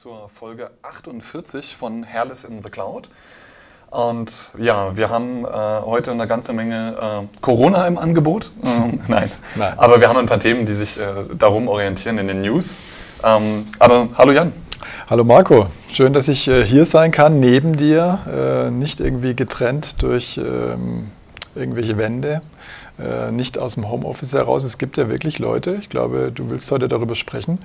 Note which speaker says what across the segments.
Speaker 1: zur Folge 48 von Hairless in the Cloud. Und ja, wir haben äh, heute eine ganze Menge äh, Corona im Angebot. Ähm, nein. nein. Aber wir haben ein paar Themen, die sich äh, darum orientieren in den News. Ähm, aber hallo Jan.
Speaker 2: Hallo Marco, schön, dass ich äh, hier sein kann, neben dir, äh, nicht irgendwie getrennt durch ähm, irgendwelche Wände nicht aus dem Homeoffice heraus. Es gibt ja wirklich Leute, ich glaube, du willst heute darüber sprechen,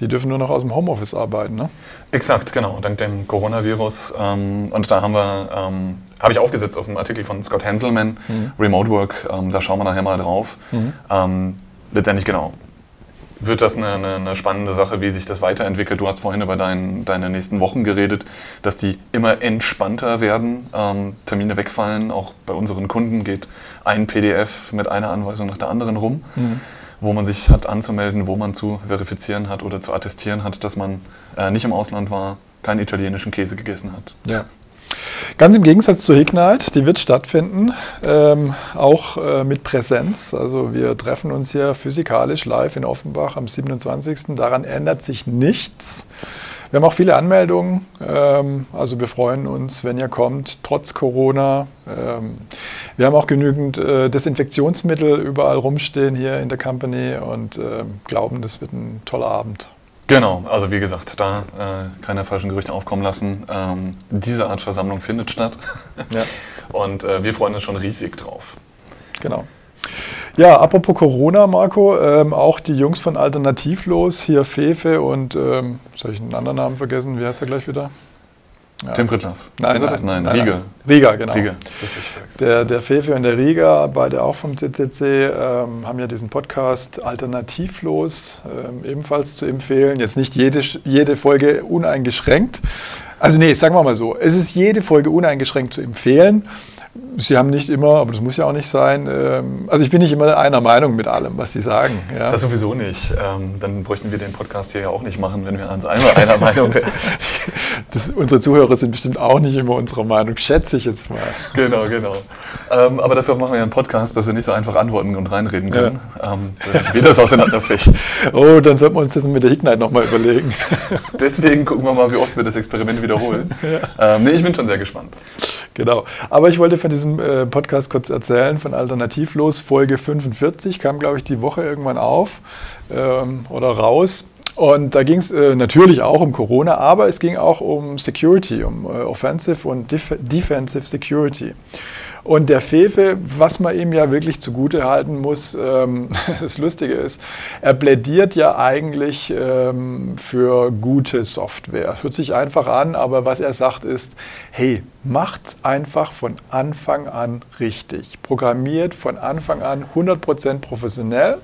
Speaker 2: die dürfen nur noch aus dem Homeoffice arbeiten. Ne?
Speaker 1: Exakt, genau, dank dem Coronavirus. Ähm, und da haben wir, ähm, habe ich aufgesetzt auf einem Artikel von Scott Hanselman, mhm. Remote Work, ähm, da schauen wir nachher mal drauf. Mhm. Ähm, letztendlich genau, wird das eine, eine, eine, spannende Sache, wie sich das weiterentwickelt. Du hast vorhin über dein, deine nächsten Wochen geredet, dass die immer entspannter werden, ähm, Termine wegfallen. Auch bei unseren Kunden geht ein PDF mit einer Anweisung nach der anderen rum, mhm. wo man sich hat anzumelden, wo man zu verifizieren hat oder zu attestieren hat, dass man äh, nicht im Ausland war, keinen italienischen Käse gegessen hat.
Speaker 2: Ja. Ganz im Gegensatz zur Ignite, die wird stattfinden, ähm, auch äh, mit Präsenz. Also wir treffen uns hier physikalisch live in Offenbach am 27. Daran ändert sich nichts. Wir haben auch viele Anmeldungen. Ähm, also wir freuen uns, wenn ihr kommt, trotz Corona. Ähm, wir haben auch genügend äh, Desinfektionsmittel überall rumstehen hier in der Company und äh, glauben, das wird ein toller Abend.
Speaker 1: Genau, also wie gesagt, da äh, keine falschen Gerüchte aufkommen lassen. Ähm, diese Art Versammlung findet statt. Ja. Und äh, wir freuen uns schon riesig drauf.
Speaker 2: Genau. Ja, apropos Corona, Marco, ähm, auch die Jungs von Alternativlos, hier Fefe und, ähm, soll ich einen anderen Namen vergessen? Wie heißt der gleich wieder?
Speaker 1: Ja. Tim Prittlaff.
Speaker 2: Nein,
Speaker 1: nein, nein,
Speaker 2: nein, Riga. Riga, genau. Riga. Der, der Fefe und der Riga, beide auch vom CCC, ähm, haben ja diesen Podcast Alternativlos ähm, ebenfalls zu empfehlen. Jetzt nicht jede, jede Folge uneingeschränkt. Also nee, sagen wir mal so, es ist jede Folge uneingeschränkt zu empfehlen. Sie haben nicht immer, aber das muss ja auch nicht sein. Ähm, also ich bin nicht immer einer Meinung mit allem, was Sie sagen.
Speaker 1: Ja. Das sowieso nicht. Ähm, dann bräuchten wir den Podcast hier ja auch nicht machen, wenn wir ans einmal einer Meinung wären.
Speaker 2: Das, unsere Zuhörer sind bestimmt auch nicht immer unserer Meinung, schätze ich jetzt mal.
Speaker 1: Genau, genau. Ähm, aber dafür machen wir ja einen Podcast, dass wir nicht so einfach antworten und reinreden können. Ja. wie das auseinanderfechten.
Speaker 2: Oh, dann sollten wir uns das mit der Ignite nochmal überlegen.
Speaker 1: Deswegen gucken wir mal, wie oft wir das Experiment wiederholen. Ja. Nee, ich bin schon sehr gespannt.
Speaker 2: Genau. Aber ich wollte von diesem äh, Podcast kurz erzählen, von Alternativlos. Folge 45 kam, glaube ich, die Woche irgendwann auf ähm, oder raus. Und da ging es äh, natürlich auch um Corona, aber es ging auch um Security, um äh, Offensive und Def Defensive Security. Und der Fefe, was man ihm ja wirklich zugute halten muss, ähm, das Lustige ist, er plädiert ja eigentlich ähm, für gute Software. Hört sich einfach an, aber was er sagt ist, hey, macht's einfach von Anfang an richtig. Programmiert von Anfang an 100% professionell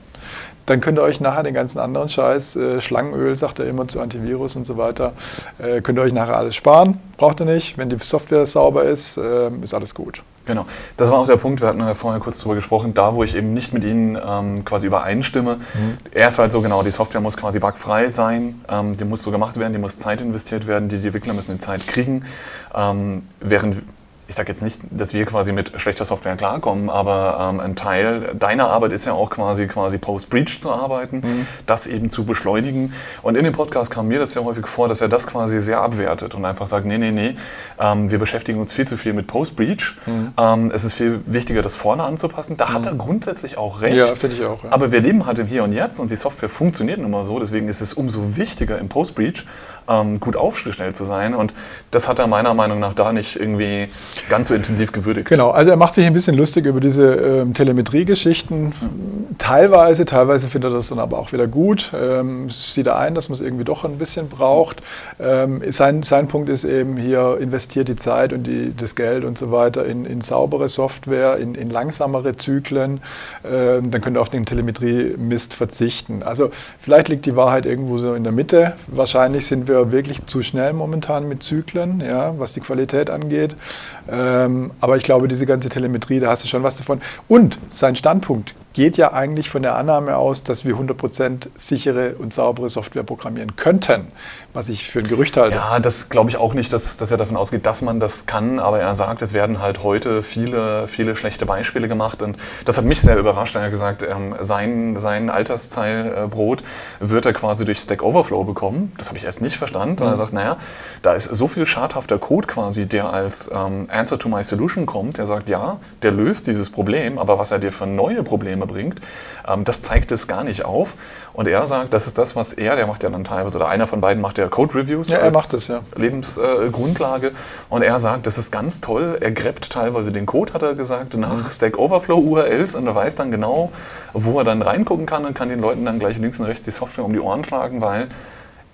Speaker 2: dann könnt ihr euch nachher den ganzen anderen Scheiß, äh, Schlangenöl sagt er immer zu Antivirus und so weiter, äh, könnt ihr euch nachher alles sparen. Braucht ihr nicht. Wenn die Software sauber ist, äh, ist alles gut.
Speaker 1: Genau, das war auch der Punkt, wir hatten ja vorher kurz darüber gesprochen, da wo ich eben nicht mit Ihnen ähm, quasi übereinstimme. Mhm. Er ist halt so genau, die Software muss quasi bugfrei sein, ähm, die muss so gemacht werden, die muss Zeit investiert werden, die, die Entwickler müssen die Zeit kriegen. Ähm, während ich sage jetzt nicht, dass wir quasi mit schlechter Software klarkommen, aber ähm, ein Teil deiner Arbeit ist ja auch quasi, quasi Post-Breach zu arbeiten, mhm. das eben zu beschleunigen. Und in dem Podcast kam mir das sehr häufig vor, dass er das quasi sehr abwertet und einfach sagt, nee, nee, nee, ähm, wir beschäftigen uns viel zu viel mit Post-Breach. Mhm. Ähm, es ist viel wichtiger, das vorne anzupassen. Da mhm. hat er grundsätzlich auch recht.
Speaker 2: Ja, finde ich auch. Ja.
Speaker 1: Aber wir leben halt im Hier und Jetzt und die Software funktioniert nun mal so, deswegen ist es umso wichtiger im Post-Breach ähm, gut aufgestellt zu sein. Und das hat er meiner Meinung nach da nicht irgendwie ganz so intensiv gewürdigt.
Speaker 2: Genau, also er macht sich ein bisschen lustig über diese ähm, Telemetrie-Geschichten. Teilweise, teilweise findet er das dann aber auch wieder gut. Ähm, sieht er ein, dass man es irgendwie doch ein bisschen braucht. Ähm, sein, sein Punkt ist eben hier, investiert die Zeit und die, das Geld und so weiter in, in saubere Software, in, in langsamere Zyklen. Ähm, dann könnt ihr auf den Telemetrie-Mist verzichten. Also vielleicht liegt die Wahrheit irgendwo so in der Mitte. Wahrscheinlich sind wir wirklich zu schnell momentan mit Zyklen, ja, was die Qualität angeht. Ähm, aber ich glaube, diese ganze Telemetrie, da hast du schon was davon. Und sein Standpunkt geht ja eigentlich von der Annahme aus, dass wir 100% sichere und saubere Software programmieren könnten, was ich für ein Gerücht halte.
Speaker 1: Ja, das glaube ich auch nicht, dass, dass er davon ausgeht, dass man das kann, aber er sagt, es werden halt heute viele, viele schlechte Beispiele gemacht und das hat mich sehr überrascht. Er hat gesagt, ähm, sein, sein Altersteilbrot wird er quasi durch Stack Overflow bekommen. Das habe ich erst nicht verstanden. Mhm. er sagt, naja, da ist so viel schadhafter Code quasi, der als ähm, Answer to my Solution kommt. Er sagt, ja, der löst dieses Problem, aber was er dir für neue Probleme bringt, ähm, das zeigt es gar nicht auf. Und er sagt, das ist das, was er, der macht ja dann teilweise, oder einer von beiden macht ja Code Reviews
Speaker 2: ja, er macht das, ja.
Speaker 1: Lebensgrundlage. Äh, und er sagt, das ist ganz toll. Er greppt teilweise den Code, hat er gesagt, nach mhm. Stack Overflow URLs und er weiß dann genau, wo er dann reingucken kann und kann den Leuten dann gleich links und rechts die Software um die Ohren schlagen, weil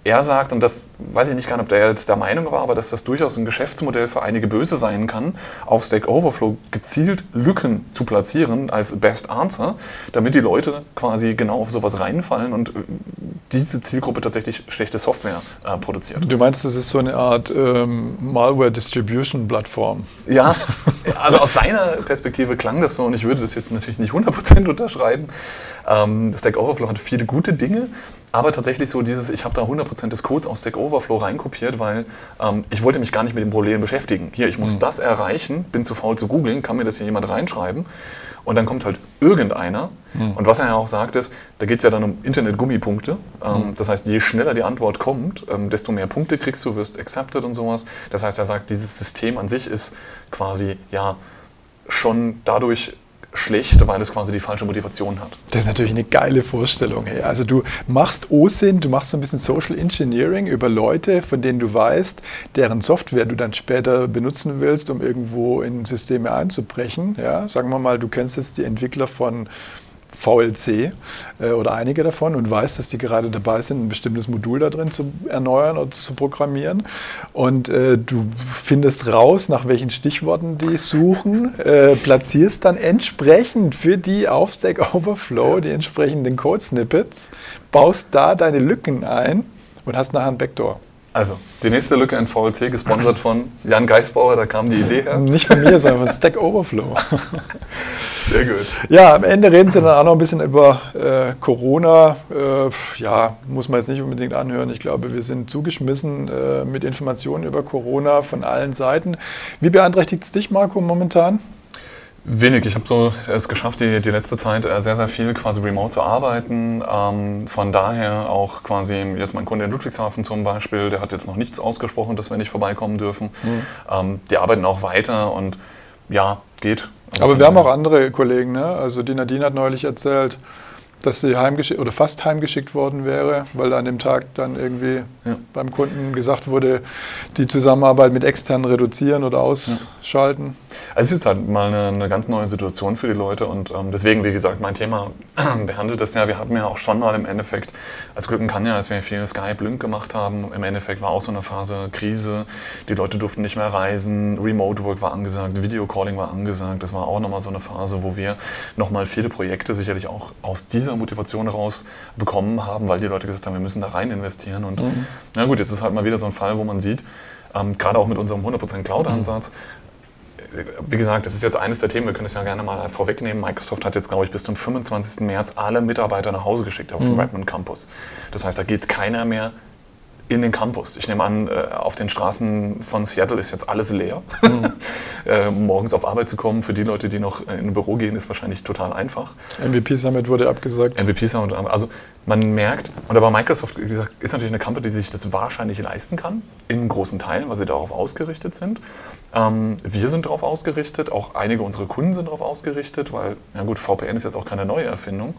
Speaker 1: er sagt, und das weiß ich nicht gar nicht, ob der jetzt der Meinung war, aber dass das durchaus ein Geschäftsmodell für einige Böse sein kann, auf Stack Overflow gezielt Lücken zu platzieren als Best Answer, damit die Leute quasi genau auf sowas reinfallen und diese Zielgruppe tatsächlich schlechte Software äh, produziert.
Speaker 2: Du meinst, das ist so eine Art ähm, Malware-Distribution-Plattform?
Speaker 1: Ja, also aus seiner Perspektive klang das so und ich würde das jetzt natürlich nicht 100% unterschreiben. Ähm, Stack Overflow hat viele gute Dinge, aber tatsächlich so dieses, ich habe da 100% des Codes aus Stack Overflow reinkopiert, weil ähm, ich wollte mich gar nicht mit dem Problem beschäftigen. Hier, ich muss mhm. das erreichen, bin zu faul zu googeln, kann mir das hier jemand reinschreiben. Und dann kommt halt irgendeiner. Mhm. Und was er ja auch sagt ist, da geht es ja dann um Internet-Gummipunkte. Ähm, mhm. Das heißt, je schneller die Antwort kommt, ähm, desto mehr Punkte kriegst du, wirst accepted und sowas. Das heißt, er sagt, dieses System an sich ist quasi ja schon dadurch schlecht, weil es quasi die falsche Motivation hat.
Speaker 2: Das ist natürlich eine geile Vorstellung. Hey. Also du machst OSINT, du machst so ein bisschen Social Engineering über Leute, von denen du weißt, deren Software du dann später benutzen willst, um irgendwo in Systeme einzubrechen. Ja? Sagen wir mal, du kennst jetzt die Entwickler von VLC äh, oder einige davon und weiß, dass die gerade dabei sind, ein bestimmtes Modul da drin zu erneuern oder zu programmieren. Und äh, du findest raus, nach welchen Stichworten die suchen, äh, platzierst dann entsprechend für die auf Stack Overflow die entsprechenden Code-Snippets, baust da deine Lücken ein und hast nachher ein Backdoor.
Speaker 1: Also, die nächste Lücke in VLC, gesponsert von Jan Geisbauer, da kam die Idee her.
Speaker 2: Nicht von mir, sondern von Stack Overflow.
Speaker 1: Sehr gut.
Speaker 2: Ja, am Ende reden Sie dann auch noch ein bisschen über äh, Corona. Äh, ja, muss man jetzt nicht unbedingt anhören. Ich glaube, wir sind zugeschmissen äh, mit Informationen über Corona von allen Seiten. Wie beeinträchtigt es dich, Marco, momentan?
Speaker 1: Wenig. Ich habe so es geschafft, die, die letzte Zeit äh, sehr, sehr viel quasi remote zu arbeiten. Ähm, von daher auch quasi jetzt mein Kunde in Ludwigshafen zum Beispiel, der hat jetzt noch nichts ausgesprochen, dass wir nicht vorbeikommen dürfen. Mhm. Ähm, die arbeiten auch weiter und ja, geht.
Speaker 2: Also Aber wir haben auch andere Kollegen, ne? Also die Nadine hat neulich erzählt, dass sie heimgeschickt oder fast heimgeschickt worden wäre, weil an dem Tag dann irgendwie ja. beim Kunden gesagt wurde, die Zusammenarbeit mit externen reduzieren oder ausschalten.
Speaker 1: Also es ist halt mal eine, eine, ganz neue Situation für die Leute und ähm, deswegen, wie gesagt, mein Thema behandelt das ja. Wir hatten ja auch schon mal im Endeffekt, als Glücken kann ja, als wir viel Skype Link gemacht haben, im Endeffekt war auch so eine Phase Krise. Die Leute durften nicht mehr reisen, Remote Work war angesagt, Video Calling war angesagt. Das war auch nochmal so eine Phase, wo wir nochmal viele Projekte sicherlich auch aus dieser Motivation heraus bekommen haben, weil die Leute gesagt haben, wir müssen da rein investieren. Und mhm. na gut, jetzt ist halt mal wieder so ein Fall, wo man sieht, ähm, gerade auch mit unserem 100% Cloud-Ansatz, mhm wie gesagt, das ist jetzt eines der Themen, wir können es ja gerne mal vorwegnehmen. Microsoft hat jetzt, glaube ich, bis zum 25. März alle Mitarbeiter nach Hause geschickt auf dem mhm. Redmond Campus. Das heißt, da geht keiner mehr in den Campus. Ich nehme an, äh, auf den Straßen von Seattle ist jetzt alles leer. Mhm. Äh, morgens auf Arbeit zu kommen, für die Leute, die noch in ein Büro gehen, ist wahrscheinlich total einfach.
Speaker 2: MVP Summit wurde abgesagt.
Speaker 1: MVP Summit, also man merkt, und aber Microsoft, wie gesagt, ist natürlich eine Company, die sich das wahrscheinlich leisten kann, in großen Teilen, weil sie darauf ausgerichtet sind. Ähm, wir sind darauf ausgerichtet, auch einige unserer Kunden sind darauf ausgerichtet, weil, ja gut, VPN ist jetzt auch keine neue Erfindung.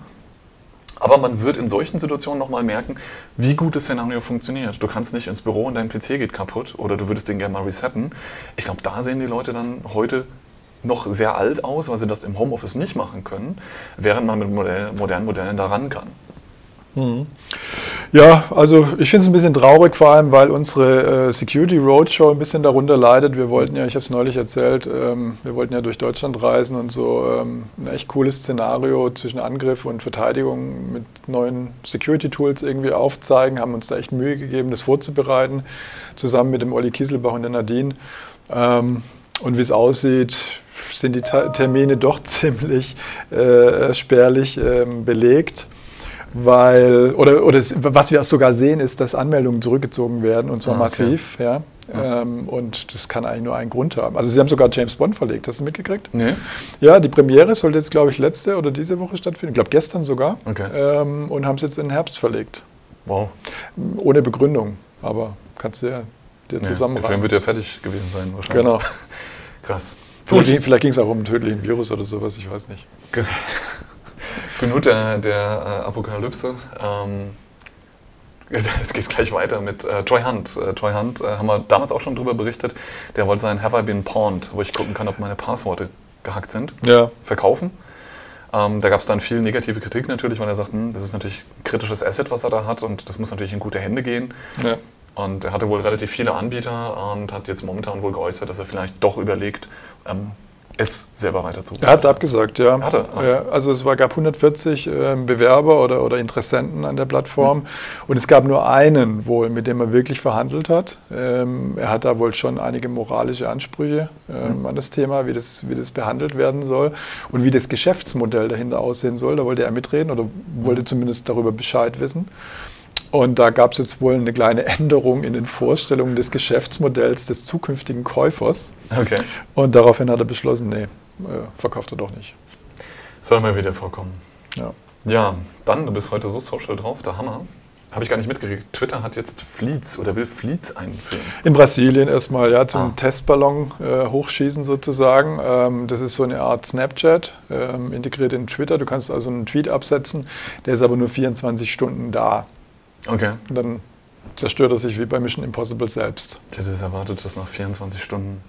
Speaker 1: Aber man wird in solchen Situationen nochmal merken, wie gut das Szenario funktioniert. Du kannst nicht ins Büro und dein PC geht kaputt oder du würdest den gerne mal resetten. Ich glaube, da sehen die Leute dann heute noch sehr alt aus, weil sie das im Homeoffice nicht machen können, während man mit modernen Modellen da ran kann.
Speaker 2: Mhm. Ja, also ich finde es ein bisschen traurig, vor allem weil unsere äh, Security Roadshow ein bisschen darunter leidet. Wir wollten ja, ich habe es neulich erzählt, ähm, wir wollten ja durch Deutschland reisen und so ähm, ein echt cooles Szenario zwischen Angriff und Verteidigung mit neuen Security Tools irgendwie aufzeigen, haben uns da echt Mühe gegeben, das vorzubereiten, zusammen mit dem Olli Kieselbach und der Nadine. Ähm, und wie es aussieht, sind die Termine doch ziemlich äh, spärlich ähm, belegt weil, oder, oder was wir sogar sehen, ist, dass Anmeldungen zurückgezogen werden und zwar ah, okay. massiv. Ja. ja. Ähm, und das kann eigentlich nur einen Grund haben. Also Sie haben sogar James Bond verlegt, hast du mitgekriegt? Nee. Ja, die Premiere sollte jetzt, glaube ich, letzte oder diese Woche stattfinden. Ich glaube gestern sogar. Okay. Ähm, und haben es jetzt in den Herbst verlegt. Wow. Ohne Begründung, aber kannst du ja dir.
Speaker 1: Ja, der Film wird ja fertig gewesen sein wahrscheinlich.
Speaker 2: Genau. Krass. Vielleicht, vielleicht ging es auch um einen tödlichen Virus oder sowas, ich weiß nicht.
Speaker 1: Genug der, der äh, Apokalypse. Ähm, es geht gleich weiter mit äh, Troy Hunt. Äh, Troy Hunt äh, haben wir damals auch schon drüber berichtet. Der wollte sein Have I Been Pawned, wo ich gucken kann, ob meine Passworte gehackt sind, ja. verkaufen. Ähm, da gab es dann viel negative Kritik natürlich, weil er sagt, hm, das ist natürlich ein kritisches Asset, was er da hat und das muss natürlich in gute Hände gehen. Ja. Und er hatte wohl relativ viele Anbieter und hat jetzt momentan wohl geäußert, dass er vielleicht doch überlegt, ähm, es selber weiterzugeben.
Speaker 2: Er hat es abgesagt, ja. Hatte. Ah. ja. Also es war, gab 140 äh, Bewerber oder, oder Interessenten an der Plattform mhm. und es gab nur einen wohl, mit dem er wirklich verhandelt hat. Ähm, er hat da wohl schon einige moralische Ansprüche ähm, mhm. an das Thema, wie das, wie das behandelt werden soll und wie das Geschäftsmodell dahinter aussehen soll. Da wollte er mitreden oder wollte zumindest darüber Bescheid wissen. Und da gab es jetzt wohl eine kleine Änderung in den Vorstellungen des Geschäftsmodells des zukünftigen Käufers. Okay. Und daraufhin hat er beschlossen, nee, äh, verkauft er doch nicht.
Speaker 1: Soll mal wieder vorkommen. Ja. Ja, dann, du bist heute so social drauf, der Hammer. Habe ich gar nicht mitgekriegt. Twitter hat jetzt Fleets oder will Fleets einführen.
Speaker 2: In Brasilien erstmal, ja, zum ah. Testballon äh, hochschießen sozusagen. Ähm, das ist so eine Art Snapchat, ähm, integriert in Twitter. Du kannst also einen Tweet absetzen, der ist aber nur 24 Stunden da. Okay. Und dann zerstört er sich wie bei Mission Impossible selbst.
Speaker 1: Ich hätte es erwartet, dass nach 24 Stunden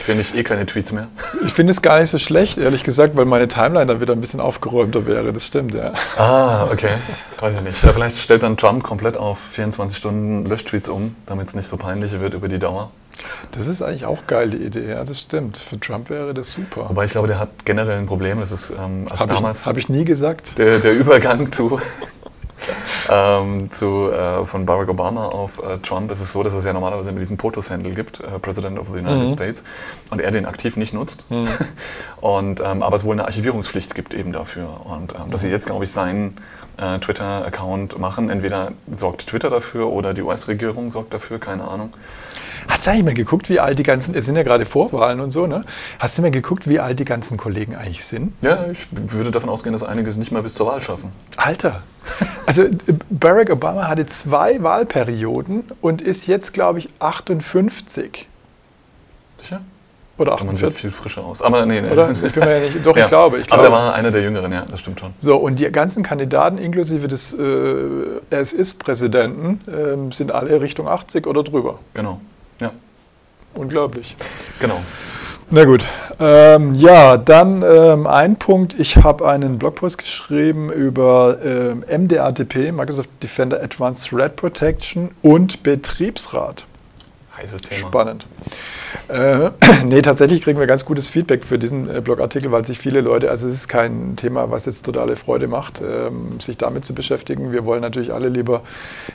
Speaker 1: finde ich eh keine Tweets mehr.
Speaker 2: Ich finde es gar nicht so schlecht, ehrlich gesagt, weil meine Timeline dann wieder ein bisschen aufgeräumter wäre. Das stimmt, ja.
Speaker 1: Ah, okay. Weiß ich nicht. Ja, vielleicht stellt dann Trump komplett auf 24 Stunden Löschtweets um, damit es nicht so peinlich wird über die Dauer.
Speaker 2: Das ist eigentlich auch geil, die Idee, ja, das stimmt. Für Trump wäre das super.
Speaker 1: Wobei ich glaube, der hat generell ein Problem. Das ist
Speaker 2: ähm, also Habe ich, hab ich nie gesagt.
Speaker 1: Der, der Übergang zu ähm, zu, äh, von Barack Obama auf äh, Trump ist es so, dass es ja normalerweise mit diesem POTUS-Handle gibt, äh, President of the United mhm. States, und er den aktiv nicht nutzt. Mhm. und, ähm, aber es wohl eine Archivierungspflicht gibt eben dafür. Und ähm, dass sie jetzt, glaube ich, seinen äh, Twitter-Account machen, entweder sorgt Twitter dafür oder die US-Regierung sorgt dafür, keine Ahnung.
Speaker 2: Hast du eigentlich mal geguckt, wie alt die ganzen, es sind ja gerade Vorwahlen und so, ne? Hast du mal geguckt, wie alt die ganzen Kollegen eigentlich sind?
Speaker 1: Ja, ich würde davon ausgehen, dass einige es nicht mal bis zur Wahl schaffen.
Speaker 2: Alter! Also Barack Obama hatte zwei Wahlperioden und ist jetzt, glaube ich, 58.
Speaker 1: Sicher?
Speaker 2: Oder 48.
Speaker 1: Man sieht viel frischer aus. Aber nee, nee.
Speaker 2: Oder? Ich bin mir ja nicht, doch, ja. ich glaube. Ich
Speaker 1: glaube. Aber er war einer der Jüngeren, ja, das stimmt schon.
Speaker 2: So, und die ganzen Kandidaten, inklusive des äh, Es-Ist-Präsidenten, äh, sind alle Richtung 80 oder drüber.
Speaker 1: Genau. Ja.
Speaker 2: Unglaublich.
Speaker 1: Genau.
Speaker 2: Na gut. Ähm, ja, dann ähm, ein Punkt. Ich habe einen Blogpost geschrieben über ähm, MDATP, Microsoft Defender Advanced Threat Protection und Betriebsrat.
Speaker 1: Heißes Thema.
Speaker 2: Spannend. Äh, nee, tatsächlich kriegen wir ganz gutes Feedback für diesen äh, Blogartikel, weil sich viele Leute, also es ist kein Thema, was jetzt totale Freude macht, ähm, sich damit zu beschäftigen. Wir wollen natürlich alle lieber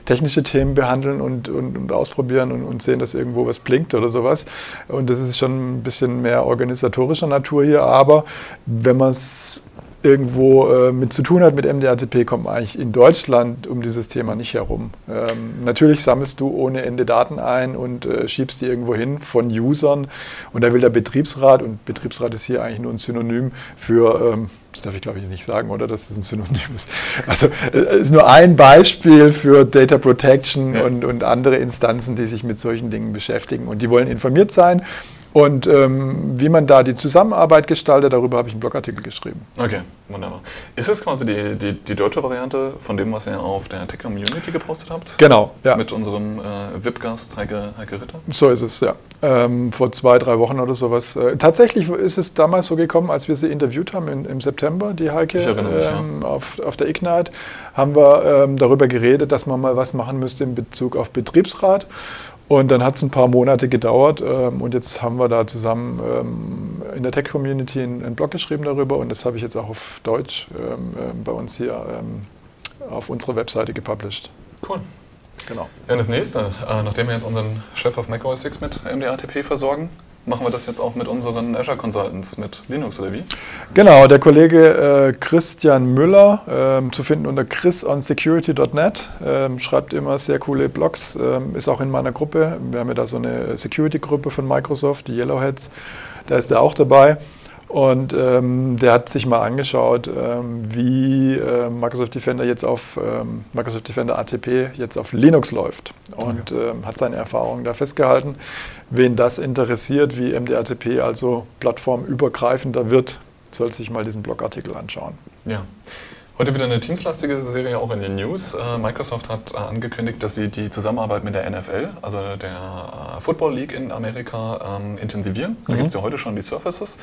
Speaker 2: technische Themen behandeln und, und, und ausprobieren und, und, sehen, dass irgendwo was blinkt oder sowas. Und das ist schon ein bisschen mehr organisatorischer Natur hier, aber wenn man es irgendwo äh, mit zu tun hat mit MDATP, kommt man eigentlich in Deutschland um dieses Thema nicht herum. Ähm, natürlich sammelst du ohne Ende Daten ein und äh, schiebst die irgendwo hin von Usern und da will der Betriebsrat, und Betriebsrat ist hier eigentlich nur ein Synonym für, ähm, das darf ich glaube ich nicht sagen, oder, dass das ein Synonym ist. Also äh, ist nur ein Beispiel für Data Protection ja. und, und andere Instanzen, die sich mit solchen Dingen beschäftigen und die wollen informiert sein und ähm, wie man da die Zusammenarbeit gestaltet, darüber habe ich einen Blogartikel geschrieben.
Speaker 1: Okay, wunderbar. Ist es quasi die, die, die deutsche Variante von dem, was ihr auf der Tech Community gepostet habt?
Speaker 2: Genau, ja.
Speaker 1: Mit unserem äh, VIP-Gast Heike, Heike Ritter?
Speaker 2: So ist es, ja. Ähm, vor zwei, drei Wochen oder sowas. Äh, tatsächlich ist es damals so gekommen, als wir sie interviewt haben in, im September, die Heike,
Speaker 1: ich mich,
Speaker 2: ähm, ja. auf, auf der Ignite, haben wir ähm, darüber geredet, dass man mal was machen müsste in Bezug auf Betriebsrat. Und dann hat es ein paar Monate gedauert ähm, und jetzt haben wir da zusammen ähm, in der Tech-Community einen, einen, Blog geschrieben darüber und das habe ich jetzt auch auf Deutsch ähm, ähm bei uns hier ähm, auf unserer Webseite gepublished.
Speaker 1: Cool. Genau. Ja, und das nächste, äh, nachdem wir jetzt unseren Chef auf macOS 6 mit MDATP versorgen, machen wir das jetzt auch mit unseren Azure Consultants, mit Linux oder wie?
Speaker 2: Genau, der Kollege äh, Christian Müller, ähm, zu finden unter chrisonsecurity.net, ähm, schreibt immer sehr coole Blogs, ähm, ist auch in meiner Gruppe. Wir haben ja da so eine Security-Gruppe von Microsoft, die Yellowheads, da ist er auch dabei. Und ähm, der hat sich mal angeschaut, ähm, wie äh, Microsoft Defender jetzt auf ähm, Microsoft Defender ATP jetzt auf Linux läuft und okay. hat seine Erfahrungen da festgehalten. Wen das interessiert, wie MDRTP also plattformübergreifender wird, soll sich mal diesen Blogartikel anschauen.
Speaker 1: Ja. Heute wieder eine teamslastige Serie auch in den News. Äh, Microsoft hat äh, angekündigt, dass sie die Zusammenarbeit mit der NFL, also der äh, Football League in Amerika, ähm, intensivieren. Da mhm. gibt es ja heute schon die Surfaces.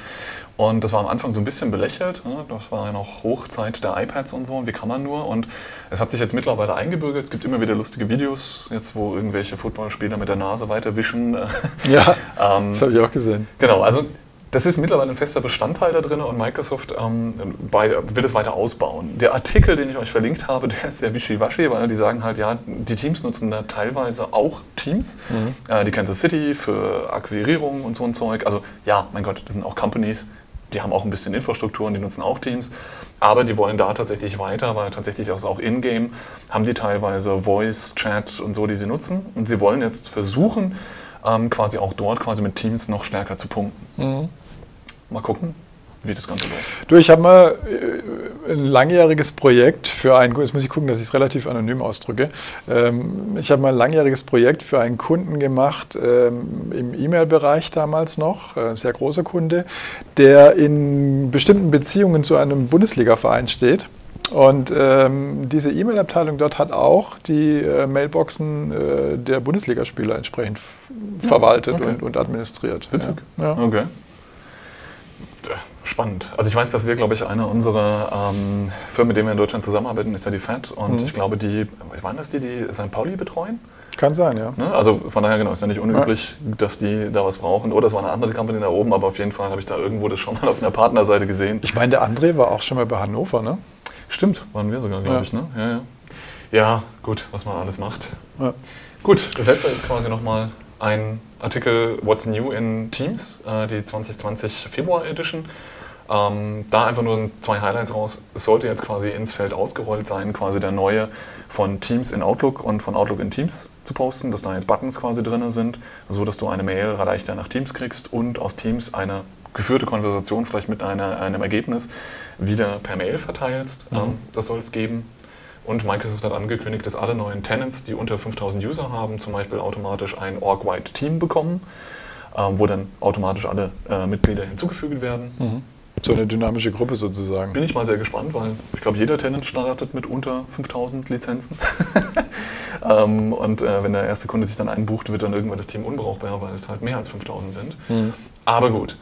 Speaker 1: Und das war am Anfang so ein bisschen belächelt. Ne? Das war ja noch Hochzeit der iPads und so. Und wie kann man nur? Und es hat sich jetzt mittlerweile eingebürgert. Es gibt immer wieder lustige Videos, jetzt wo irgendwelche Footballspieler mit der Nase weiterwischen.
Speaker 2: Ja, ähm, das habe ich auch gesehen.
Speaker 1: Genau, also das ist mittlerweile ein fester Bestandteil da drin und Microsoft ähm, bei, will es weiter ausbauen. Der Artikel, den ich euch verlinkt habe, der ist sehr wischiwaschi, weil die sagen halt, ja, die Teams nutzen da teilweise auch Teams. Mhm. Äh, die Kansas City für Akquirierung und so ein Zeug. Also ja, mein Gott, das sind auch Companies, die haben auch ein bisschen Infrastruktur und die nutzen auch Teams. Aber die wollen da tatsächlich weiter, weil tatsächlich auch in-game haben die teilweise Voice, Chat und so, die sie nutzen. Und sie wollen jetzt versuchen, ähm, quasi auch dort quasi mit Teams noch stärker zu punkten. Mhm. Mal gucken, wie das Ganze läuft.
Speaker 2: Du, ich habe mal äh, ein langjähriges Projekt für einen, jetzt muss ich gucken, dass ich es relativ anonym ausdrücke. Ähm, ich habe mal ein langjähriges Projekt für einen Kunden gemacht, ähm, im E-Mail-Bereich damals noch, ein äh, sehr großer Kunde, der in bestimmten Beziehungen zu einem Bundesliga-Verein steht. Und ähm, diese E-Mail-Abteilung dort hat auch die äh, Mailboxen äh, der Bundesligaspieler entsprechend ja, verwaltet okay. und, und, administriert.
Speaker 1: Witzig. Ja. Okay. Spannend. Also ich weiß, dass wir, glaube ich, eine unserer ähm, Firmen, mit denen wir in Deutschland zusammenarbeiten, ist ja die FED. Und mhm. ich glaube, die, waren das die, die St. Pauli betreuen?
Speaker 2: Kann sein, ja.
Speaker 1: Ne? Also von daher genau, ist ja nicht unüblich, ja. dass die da was brauchen. Oder es war eine andere Company da oben, aber auf jeden Fall habe ich da irgendwo das schon mal auf einer Partnerseite gesehen.
Speaker 2: Ich meine, der André war auch schon mal bei Hannover, ne?
Speaker 1: Stimmt, waren wir sogar, glaube ja. ich. Ne? Ja, ja. ja, gut, was man alles macht. Ja. Gut, das letzte ist quasi nochmal ein Artikel What's New in Teams, äh, die 2020 Februar Edition. Ähm, da einfach nur zwei Highlights raus. Es sollte jetzt quasi ins Feld ausgerollt sein, quasi der neue von Teams in Outlook und von Outlook in Teams zu posten, dass da jetzt Buttons quasi drin sind, so dass du eine Mail leichter nach Teams kriegst und aus Teams eine geführte Konversation vielleicht mit einer, einem Ergebnis wieder per Mail verteilst. Mhm. Ähm, das soll es geben. Und Microsoft hat angekündigt, dass alle neuen Tenants, die unter 5000 User haben, zum Beispiel automatisch ein Org-Wide Team bekommen, ähm, wo dann automatisch alle äh, Mitglieder hinzugefügt werden.
Speaker 2: Mhm. So eine dynamische Gruppe sozusagen.
Speaker 1: Bin ich mal sehr gespannt, weil ich glaube, jeder Tenant startet mit unter 5000 Lizenzen. ähm, und äh, wenn der erste Kunde sich dann einbucht, wird dann irgendwann das Team unbrauchbar, weil es halt mehr als 5000 sind. Mhm. Aber gut.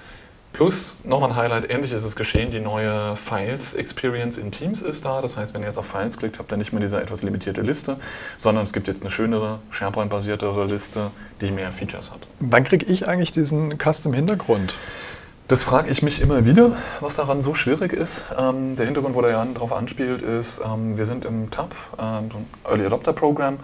Speaker 1: Plus nochmal ein Highlight, ähnlich ist es geschehen, die neue Files Experience in Teams ist da. Das heißt, wenn ihr jetzt auf Files klickt, habt ihr nicht mehr diese etwas limitierte Liste, sondern es gibt jetzt eine schönere, SharePoint-basiertere Liste, die mehr Features hat.
Speaker 2: Wann kriege ich eigentlich diesen Custom-Hintergrund?
Speaker 1: Das frage ich mich immer wieder, was daran so schwierig ist. Ähm, der Hintergrund, wo der Jan darauf anspielt, ist, ähm, wir sind im TAP, ähm, so ein Early Adopter Program.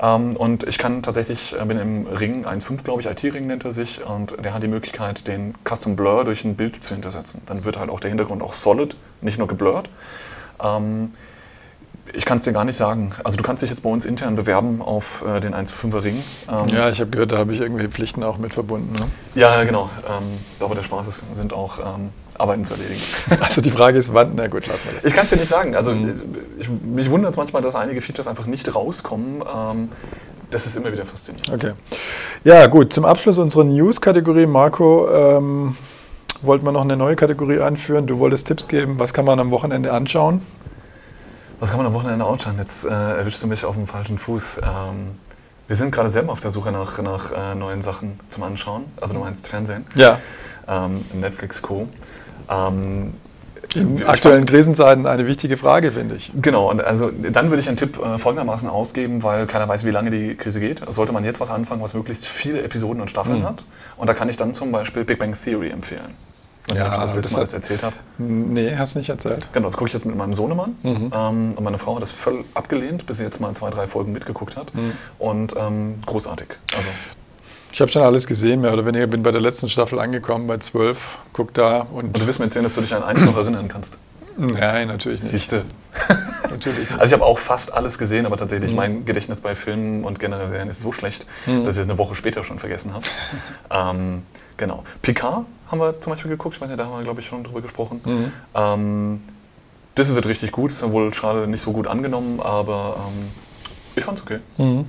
Speaker 1: Ähm, und ich kann tatsächlich, äh, bin im Ring 1.5, glaube ich, IT-Ring nennt er sich, und der hat die Möglichkeit, den Custom Blur durch ein Bild zu hintersetzen. Dann wird halt auch der Hintergrund auch solid, nicht nur geblurrt. Ich kann es dir gar nicht sagen. Also du kannst dich jetzt bei uns intern bewerben auf äh, den 1.5er Ring.
Speaker 2: Ähm, ja, ich habe gehört, da habe ich irgendwelche Pflichten auch mit verbunden. Ne?
Speaker 1: Ja, genau. Ähm, aber der Spaß ist, sind auch ähm, Arbeiten zu erledigen.
Speaker 2: Also die Frage ist, wann? Na gut, lassen wir das.
Speaker 1: Ich kann es dir nicht sagen. Also mhm. ich, mich wundert es manchmal, dass einige Features einfach nicht rauskommen. Ähm, das ist immer wieder faszinierend.
Speaker 2: Okay. Ja, gut. Zum Abschluss unserer News-Kategorie, Marco, ähm, wollten wir noch eine neue Kategorie einführen. Du wolltest Tipps geben. Was kann man am Wochenende anschauen?
Speaker 1: Was kann man am Wochenende anschauen? Jetzt äh, erwischst du mich auf dem falschen Fuß. Ähm, wir sind gerade selber auf der Suche nach, nach äh, neuen Sachen zum Anschauen. Also du meinst Fernsehen?
Speaker 2: Ja.
Speaker 1: Ähm, Netflix Co. Ähm,
Speaker 2: in aktuellen Krisenzeiten eine wichtige Frage, finde ich.
Speaker 1: Genau, und also dann würde ich einen Tipp äh, folgendermaßen ausgeben, weil keiner weiß, wie lange die Krise geht. Sollte man jetzt was anfangen, was möglichst viele Episoden und Staffeln mhm. hat. Und da kann ich dann zum Beispiel Big Bang Theory empfehlen.
Speaker 2: Weiß ja, ob ich das
Speaker 1: letzte Mal das erzählt habe.
Speaker 2: Nee, hast du nicht erzählt.
Speaker 1: Genau, das gucke ich jetzt mit meinem Sohnemann. Mhm. Ähm, und meine Frau hat das voll abgelehnt, bis sie jetzt mal zwei, drei Folgen mitgeguckt hat. Mhm. Und ähm, großartig. Also
Speaker 2: Ich habe schon alles gesehen, mehr oder weniger. Bin bei der letzten Staffel angekommen, bei 12. Guck da. Und,
Speaker 1: und du wirst mir erzählen, dass du dich an eins noch erinnern kannst.
Speaker 2: Nein, natürlich nicht.
Speaker 1: Siehste. natürlich nicht. Also ich habe auch fast alles gesehen, aber tatsächlich mhm. mein Gedächtnis bei Filmen und generell Serien ist so schlecht, mhm. dass ich es eine Woche später schon vergessen habe. ähm, genau. Picard haben wir zum Beispiel geguckt. Ich weiß nicht, da haben wir, glaube ich, schon drüber gesprochen. Mhm. Ähm, das wird richtig gut. Ist dann wohl schade nicht so gut angenommen, aber ähm, ich fand es okay.
Speaker 2: Mhm.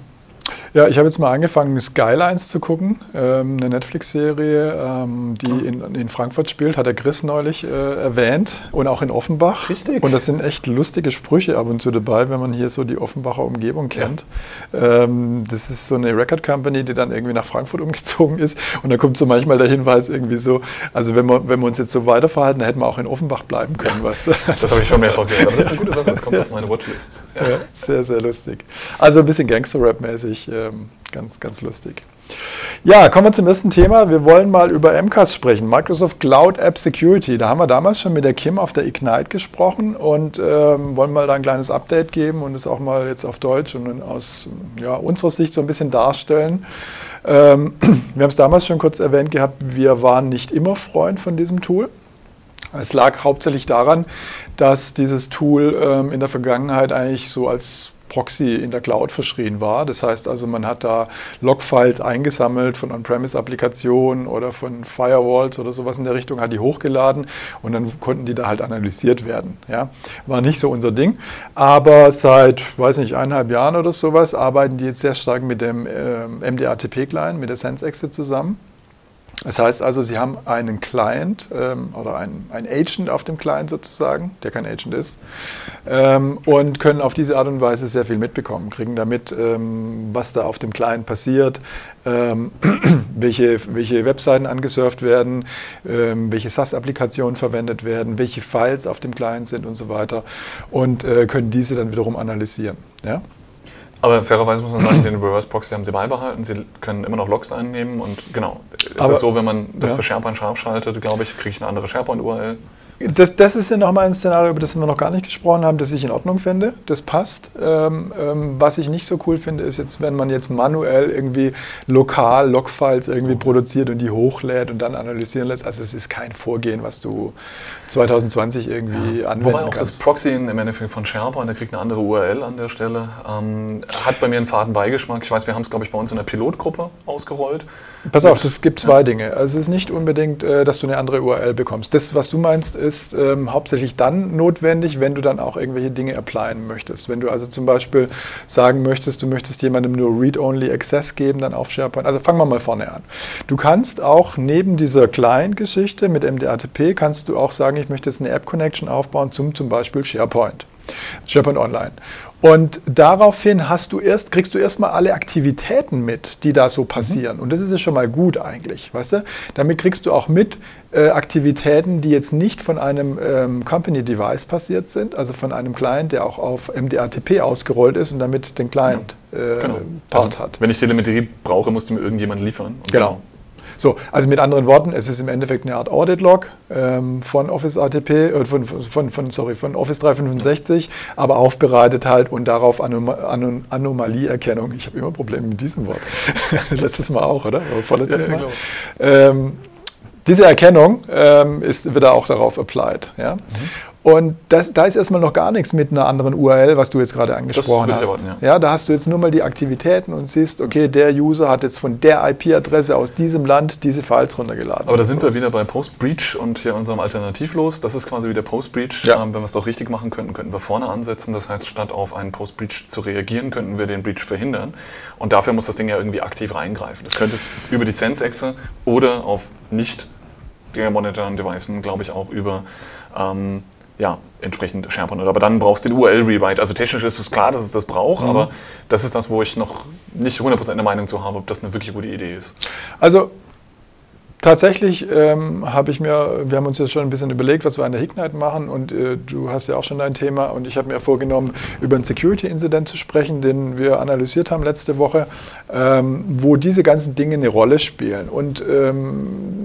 Speaker 2: Ja, ich habe jetzt mal angefangen, Skylines zu gucken, ähm, eine Netflix-Serie, ähm, die in, in, Frankfurt spielt, hat der Chris neulich äh, erwähnt und auch in Offenbach.
Speaker 1: Richtig.
Speaker 2: Und das sind echt lustige Sprüche ab und zu dabei, wenn man hier so die Offenbacher Umgebung kennt. Ja. Ähm, das ist so eine Record Company, die dann irgendwie nach Frankfurt umgezogen ist und da kommt so manchmal der Hinweis irgendwie so, also wenn wir, wenn wir uns jetzt so weiterverhalten, dann hätten wir auch in Offenbach bleiben können.
Speaker 1: Ja. Was. Das habe ich schon mehrfach gehört, aber das ist eine gute Sache, das kommt ja. auf meine Watchlist.
Speaker 2: Sehr, sehr lustig. Also ein bisschen Gangster-Rap-mäßig ähm, ganz, ganz lustig. Ja, kommen wir zum ersten Thema. Wir wollen mal über MCAS sprechen, Microsoft Cloud App Security. Da haben wir damals schon mit der Kim auf der Ignite gesprochen und ähm, wollen mal da ein kleines Update geben und es auch mal jetzt auf Deutsch und aus ja, unserer Sicht so ein bisschen darstellen. Ähm, wir haben es damals schon kurz erwähnt gehabt, wir waren nicht immer Freund von diesem Tool. Es lag hauptsächlich daran, dass dieses Tool ähm, in der Vergangenheit eigentlich so als Proxy in der Cloud verschrien war. Das heißt also, man hat da Logfiles eingesammelt von On-Premise-Applikationen oder von Firewalls oder sowas in der Richtung, hat die hochgeladen und dann konnten die da halt analysiert werden. Ja. War nicht so unser Ding. Aber seit, weiß nicht, eineinhalb Jahren oder sowas arbeiten die jetzt sehr stark mit dem äh, MDATP-Client, mit der SenseExe zusammen. Das heißt also, Sie haben einen Client ähm, oder einen, einen Agent auf dem Client sozusagen, der kein Agent ist, ähm, und können auf diese Art und Weise sehr viel mitbekommen, kriegen damit, ähm, was da auf dem Client passiert, ähm, welche, welche Webseiten angesurft werden, ähm, welche SaaS-Applikationen verwendet werden, welche Files auf dem Client sind und so weiter und äh, können diese dann wiederum analysieren. Ja?
Speaker 1: Aber fairerweise muss man sagen, den Reverse Proxy haben sie beibehalten. Sie können immer noch Logs einnehmen und genau. Es Aber, ist so, wenn man das ja. für SharePoint scharf schaltet, glaube ich, kriege ich eine andere SharePoint-URL.
Speaker 2: Das, das ist ja nochmal ein Szenario, über das wir noch gar nicht gesprochen haben, das ich in Ordnung finde. Das passt. Ähm, ähm, was ich nicht so cool finde, ist jetzt, wenn man jetzt manuell irgendwie lokal Logfiles irgendwie produziert und die hochlädt und dann analysieren lässt. Also es ist kein Vorgehen, was du 2020 irgendwie ja. anwenden
Speaker 1: Wobei auch kannst. das Proxy im Endeffekt von SharePoint, der kriegt eine andere URL an der Stelle, ähm, hat bei mir einen faden Beigeschmack. Ich weiß, wir haben es, glaube ich, bei uns in der Pilotgruppe ausgerollt.
Speaker 2: Pass auf, es gibt zwei. Dinge. Also es ist nicht unbedingt, äh, dass du eine andere URL bekommst. Das, was du meinst, ist ähm, hauptsächlich dann notwendig, wenn du dann auch irgendwelche Dinge applyen möchtest. Wenn du also zum Beispiel sagen möchtest, du möchtest jemandem nur Read-Only Access geben, dann auf SharePoint. Also fangen wir mal vorne an. Du kannst auch neben dieser Client-Geschichte mit MDATP, kannst du auch sagen, ich möchte jetzt eine App-Connection aufbauen zum zum Beispiel SharePoint. SharePoint Online. Und daraufhin hast du erst, kriegst du erstmal alle Aktivitäten mit, die da so passieren. Mhm. Und das ist ja schon mal gut eigentlich, weißt du? Damit kriegst du auch mit äh, Aktivitäten, die jetzt nicht von einem ähm, Company Device passiert sind, also von einem Client, der auch auf MDATP ausgerollt ist und damit den Client äh, genau.
Speaker 1: Part also, hat. Wenn ich Telemetrie brauche, muss die mir irgendjemand liefern.
Speaker 2: Genau. So, also mit anderen Worten, es ist im Endeffekt eine Art Audit-Log ähm, von Office ATP, äh, von, von, von, sorry, von Office 365, aber aufbereitet halt und darauf Anom Anom Anomalieerkennung. Ich habe immer Probleme mit diesem Wort. Letztes Mal auch, oder? oder vorletztes ja, Mal. Genau. Ähm, diese Erkennung ähm, ist, wird auch darauf applied. Ja? Mhm. Und das, da ist erstmal noch gar nichts mit einer anderen URL, was du jetzt gerade angesprochen hast. Erwarten, ja. ja. da hast du jetzt nur mal die Aktivitäten und siehst, okay, der User hat jetzt von der IP-Adresse aus diesem Land diese Files runtergeladen.
Speaker 1: Aber da sind so. wir wieder bei Post-Breach und hier unserem Alternativlos. Das ist quasi wieder Post-Breach. Ja. Ähm, wenn wir es doch richtig machen könnten, könnten wir vorne ansetzen. Das heißt, statt auf einen Post-Breach zu reagieren, könnten wir den Breach verhindern. Und dafür muss das Ding ja irgendwie aktiv reingreifen. Das könnte es über die Sense-Exe oder auf nicht monitoren Devices, glaube ich, auch über ähm, ja, entsprechend SharePoint. Aber dann brauchst du den URL-Rewrite. Also technisch ist es klar, dass es das braucht, mhm. aber das ist das, wo ich noch nicht 100% der Meinung zu habe, ob das eine wirklich gute Idee ist.
Speaker 2: Also Tatsächlich ähm, habe ich mir, wir haben uns jetzt schon ein bisschen überlegt, was wir an der Ignite machen und äh, du hast ja auch schon dein Thema und ich habe mir vorgenommen, über einen Security-Incident zu sprechen, den wir analysiert haben letzte Woche, ähm, wo diese ganzen Dinge eine Rolle spielen. Und ähm,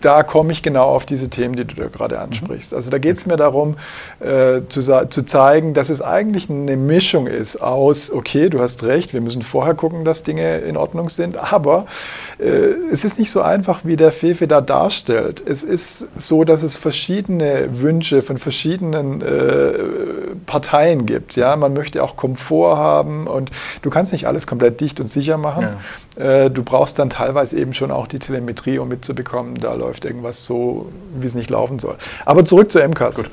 Speaker 2: da komme ich genau auf diese Themen, die du da gerade ansprichst. Also da geht es mir darum, äh, zu, zu, zeigen, dass es eigentlich eine Mischung ist aus, okay, du hast recht, wir müssen vorher gucken, dass Dinge in Ordnung sind, aber äh, es ist nicht so einfach, wie der Fefe da darstellt. Es ist so, dass es verschiedene Wünsche von verschiedenen äh, Parteien gibt. Ja? Man möchte auch Komfort haben und du kannst nicht alles komplett dicht und sicher machen. Ja. Äh, du brauchst dann teilweise eben schon auch die Telemetrie, um mitzubekommen, da läuft irgendwas so, wie es nicht laufen soll. Aber zurück zu MCAS. Gut.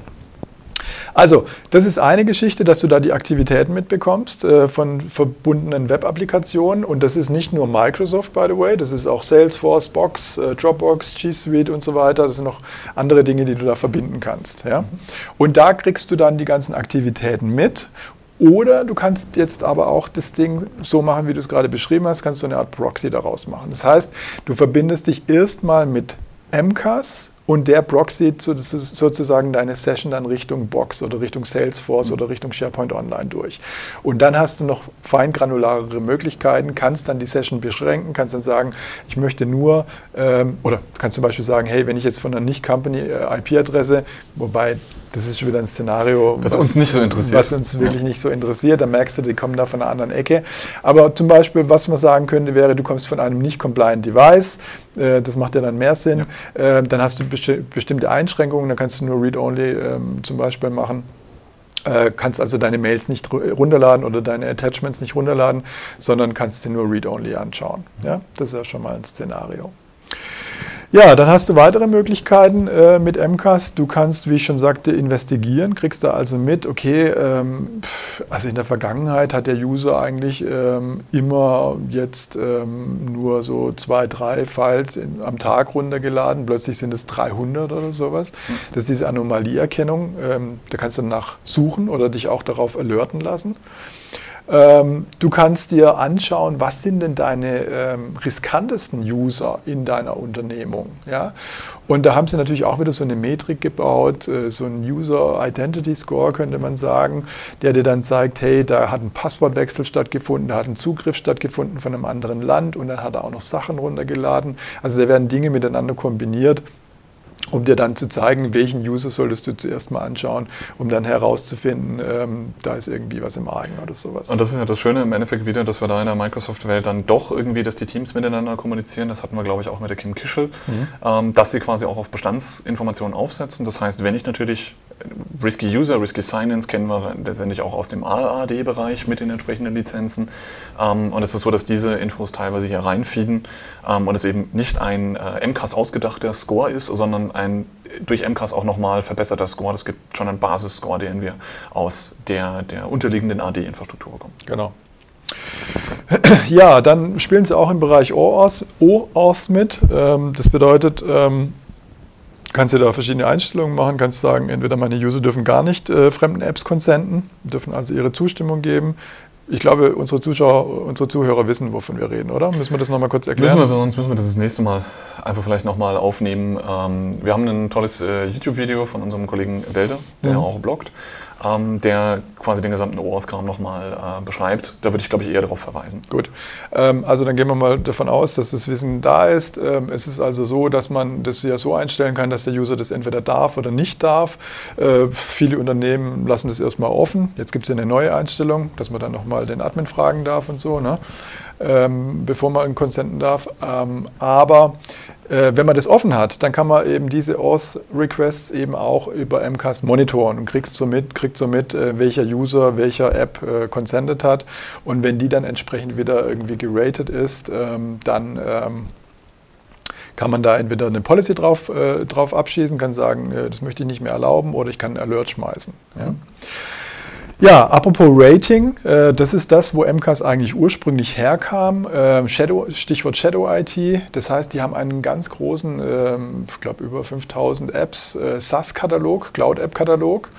Speaker 2: Also, das ist eine Geschichte, dass du da die Aktivitäten mitbekommst äh, von verbundenen Web-Applikationen. Und das ist nicht nur Microsoft, by the way, das ist auch Salesforce, Box, äh, Dropbox, G Suite und so weiter. Das sind noch andere Dinge, die du da verbinden kannst. Ja? Und da kriegst du dann die ganzen Aktivitäten mit. Oder du kannst jetzt aber auch das Ding so machen, wie du es gerade beschrieben hast, kannst du eine Art Proxy daraus machen. Das heißt, du verbindest dich erstmal mit MCAS und der Proxy sozusagen deine Session dann Richtung Box oder Richtung Salesforce mhm. oder Richtung SharePoint Online durch. Und dann hast du noch feingranularere Möglichkeiten, kannst dann die Session beschränken, kannst dann sagen, ich möchte nur, ähm, oder kannst zum Beispiel sagen, hey, wenn ich jetzt von einer Nicht-Company-IP-Adresse, äh, wobei das ist schon wieder ein Szenario,
Speaker 1: das was, uns nicht so interessiert.
Speaker 2: Was uns wirklich ja. nicht so interessiert. Da merkst du, die kommen da von einer anderen Ecke. Aber zum Beispiel, was man sagen könnte, wäre, du kommst von einem nicht compliant Device. Äh, das macht ja dann mehr Sinn. Ja. Äh, dann hast du bestimmte Einschränkungen. Da kannst du nur Read-Only ähm, zum Beispiel machen äh, kannst also deine Mails nicht runterladen oder deine Attachments nicht runterladen, sondern kannst sie nur Read-Only anschauen. Ja? Das ist ja schon mal ein Szenario. Ja, dann hast du weitere Möglichkeiten äh, mit MCAS. Du kannst, wie ich schon sagte, investigieren, kriegst da also mit, okay, ähm, also in der Vergangenheit hat der User eigentlich ähm, immer jetzt ähm, nur so zwei, drei Files in, am Tag runtergeladen, plötzlich sind es 300 oder sowas. Das ist diese Anomalieerkennung, ähm, da kannst du danach suchen oder dich auch darauf alerten lassen. Ähm, du kannst dir anschauen, was sind denn deine ähm, riskantesten User in deiner Unternehmung. Ja? Und da haben sie natürlich auch wieder so eine Metrik gebaut, äh, so ein User Identity Score könnte man sagen, der dir dann zeigt, hey, da hat ein Passwortwechsel stattgefunden, da hat ein Zugriff stattgefunden von einem anderen Land und dann hat er auch noch Sachen runtergeladen. Also da werden Dinge miteinander kombiniert um dir dann zu zeigen, welchen User solltest du zuerst mal anschauen, um dann herauszufinden, ähm, da ist irgendwie was im Argen oder sowas.
Speaker 1: Und das ist ja das Schöne im Endeffekt wieder, dass wir da in der Microsoft-Welt dann doch irgendwie, dass die Teams miteinander kommunizieren. Das hatten wir, glaube ich, auch mit der Kim Kischel, mhm. ähm, dass sie quasi auch auf Bestandsinformationen aufsetzen. Das heißt, wenn ich natürlich Risky User, Risky Sign-ins kennen wir letztendlich auch aus dem AAD-Bereich mit den entsprechenden Lizenzen. Ähm, und es ist so, dass diese Infos teilweise hier reinfeeden ähm, und es eben nicht ein äh, MCAS ausgedachter Score ist, sondern ein durch MCAS auch nochmal verbesserter Score. Es gibt schon einen Basisscore, den wir aus der, der unterliegenden AD-Infrastruktur bekommen.
Speaker 2: Genau. Ja, dann spielen sie auch im Bereich OAuth mit. Ähm, das bedeutet, kannst du da verschiedene Einstellungen machen, kannst sagen, entweder meine User dürfen gar nicht äh, fremden Apps consenten, dürfen also ihre Zustimmung geben. Ich glaube, unsere Zuschauer, unsere Zuhörer wissen, wovon wir reden, oder? Müssen wir das nochmal kurz erklären?
Speaker 1: Müssen wir, sonst müssen wir das das nächste Mal einfach vielleicht nochmal aufnehmen. Ähm, wir haben ein tolles äh, YouTube-Video von unserem Kollegen Welder, der mhm. auch bloggt ähm, der quasi den gesamten OAuth-Kram nochmal äh, beschreibt. Da würde ich, glaube ich, eher darauf verweisen.
Speaker 2: Gut. Ähm, also dann gehen wir mal davon aus, dass das Wissen da ist. Ähm, es ist also so, dass man das ja so einstellen kann, dass der User das entweder darf oder nicht darf. Äh, viele Unternehmen lassen das erstmal offen. Jetzt gibt es ja eine neue Einstellung, dass man dann nochmal den Admin fragen darf und so. Ne? Ähm, bevor man einen Consenten darf. Ähm, aber wenn man das offen hat, dann kann man eben diese Auth-Requests eben auch über MCAS monitoren und kriegst so mit, kriegt so mit, äh, welcher User welcher App äh, consented hat. Und wenn die dann entsprechend wieder irgendwie geratet ist, ähm, dann ähm, kann man da entweder eine Policy drauf, äh, drauf abschließen, kann sagen, äh, das möchte ich nicht mehr erlauben, oder ich kann einen Alert schmeißen. Ja. Ja, apropos Rating, äh, das ist das, wo MCAS eigentlich ursprünglich herkam. Ähm, Shadow, Stichwort Shadow IT. Das heißt, die haben einen ganz großen, ähm, ich glaube über 5000 Apps, äh, SaaS-Katalog, Cloud-App-Katalog,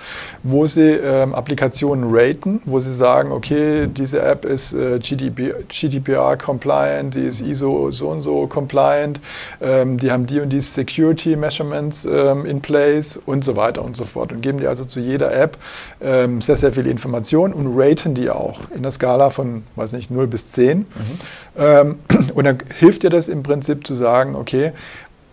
Speaker 2: wo sie ähm, Applikationen raten, wo sie sagen, okay, diese App ist äh, GDPR-compliant, die ist ISO so und so compliant, die haben die und die Security-Measurements in place und so weiter und so fort. Und geben die also zu jeder App sehr, sehr viel Informationen und raten die auch in der Skala von, weiß nicht, 0 bis 10. Mhm. Und dann hilft dir das im Prinzip zu sagen, okay,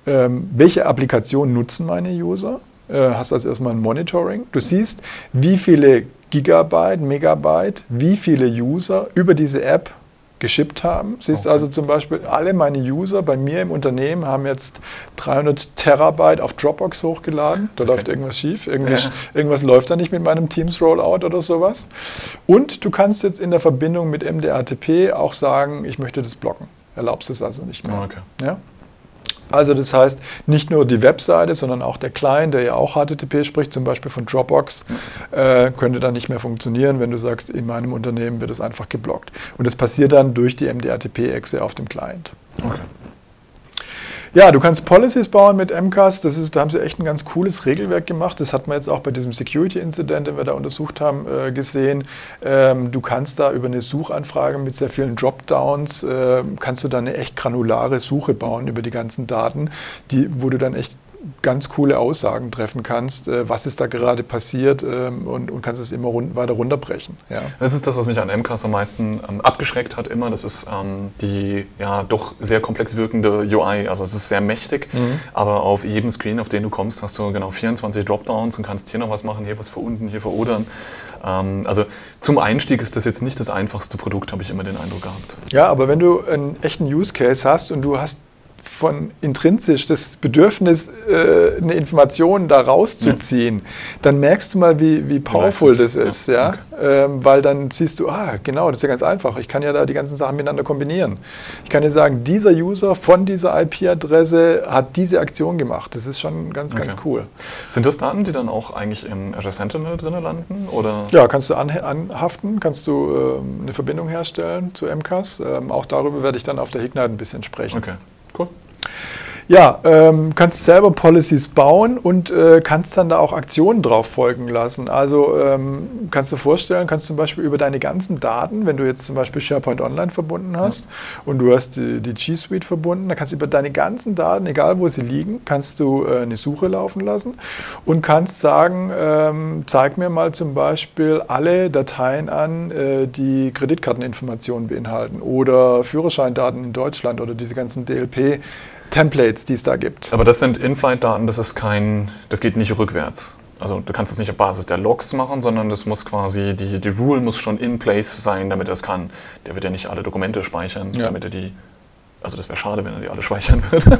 Speaker 2: ähm, welche Applikationen nutzen meine User? Äh, hast also erstmal ein Monitoring. Du siehst, wie viele Gigabyte, Megabyte, wie viele User über diese App geschippt haben. Siehst okay. also zum Beispiel, alle meine User bei mir im Unternehmen haben jetzt 300 Terabyte auf Dropbox hochgeladen. Da okay. läuft irgendwas schief. Irgendwas, ja. irgendwas läuft da nicht mit meinem Teams Rollout oder sowas. Und du kannst jetzt in der Verbindung mit MDRTP auch sagen, ich möchte das blocken. Erlaubst es also nicht mehr. Okay. Ja? Also das heißt, nicht nur die Webseite, sondern auch der Client, der ja auch HTTP spricht, zum Beispiel von Dropbox, äh, könnte dann nicht mehr funktionieren, wenn du sagst, in meinem Unternehmen wird es einfach geblockt. Und das passiert dann durch die MDRTP-Exe auf dem Client. Okay. Ja, du kannst Policies bauen mit MCAS. Das ist, da haben sie echt ein ganz cooles Regelwerk gemacht. Das hat man jetzt auch bei diesem Security-Incident, den wir da untersucht haben, äh, gesehen. Ähm, du kannst da über eine Suchanfrage mit sehr vielen Dropdowns, äh, kannst du da eine echt granulare Suche bauen über die ganzen Daten, die, wo du dann echt ganz coole Aussagen treffen kannst, äh, was ist da gerade passiert ähm, und, und kannst es immer run weiter runterbrechen. Ja.
Speaker 1: Das ist das, was mich an MCAS am meisten ähm, abgeschreckt hat immer. Das ist ähm, die ja doch sehr komplex wirkende UI. Also es ist sehr mächtig, mhm. aber auf jedem Screen, auf den du kommst, hast du genau 24 Dropdowns und kannst hier noch was machen, hier was für unten, hier für odern. Ähm, also zum Einstieg ist das jetzt nicht das einfachste Produkt, habe ich immer den Eindruck gehabt.
Speaker 2: Ja, aber wenn du einen echten Use Case hast und du hast von intrinsisch das Bedürfnis, äh, eine Information da rauszuziehen, ja. dann merkst du mal, wie, wie powerful das, ist. Ja? Okay. Ähm, weil dann siehst du, ah, genau, das ist ja ganz einfach. Ich kann ja da die ganzen Sachen miteinander kombinieren. Ich kann dir sagen, dieser User von dieser IP-Adresse hat diese Aktion gemacht. Das ist schon ganz, okay. ganz cool.
Speaker 1: Sind das Daten, die dann auch eigentlich im Azure Sentinel drin landen? Oder?
Speaker 2: Ja, kannst du anhaften, kannst du ähm, eine Verbindung herstellen zu MCAS. Ähm, auch darüber werde ich dann auf der Hignite ein bisschen sprechen.
Speaker 1: Okay. Cool.
Speaker 2: Ja, ähm, kannst selber Policies bauen und äh, kannst dann da auch Aktionen drauf folgen lassen. Also ähm, kannst du vorstellen, kannst zum Beispiel über deine ganzen Daten, wenn du jetzt zum Beispiel SharePoint Online verbunden hast ja. und du hast die, die, G Suite verbunden, dann kannst du über deine ganzen Daten, egal wo sie liegen, kannst du äh, eine Suche laufen lassen und kannst sagen, ähm, zeig mir mal zum Beispiel alle Dateien an, äh, die Kreditkarteninformationen beinhalten oder Führerscheindaten in Deutschland oder diese ganzen DLP. Templates, die es da gibt.
Speaker 1: Aber das sind In-Flight-Daten, das ist kein, das geht nicht rückwärts. Also du kannst es nicht auf Basis der Logs machen, sondern das muss quasi, die, die Rule muss schon in place sein, damit er es kann. Der wird ja nicht alle Dokumente speichern, ja. damit er die also das wäre schade, wenn er die alle speichern würde.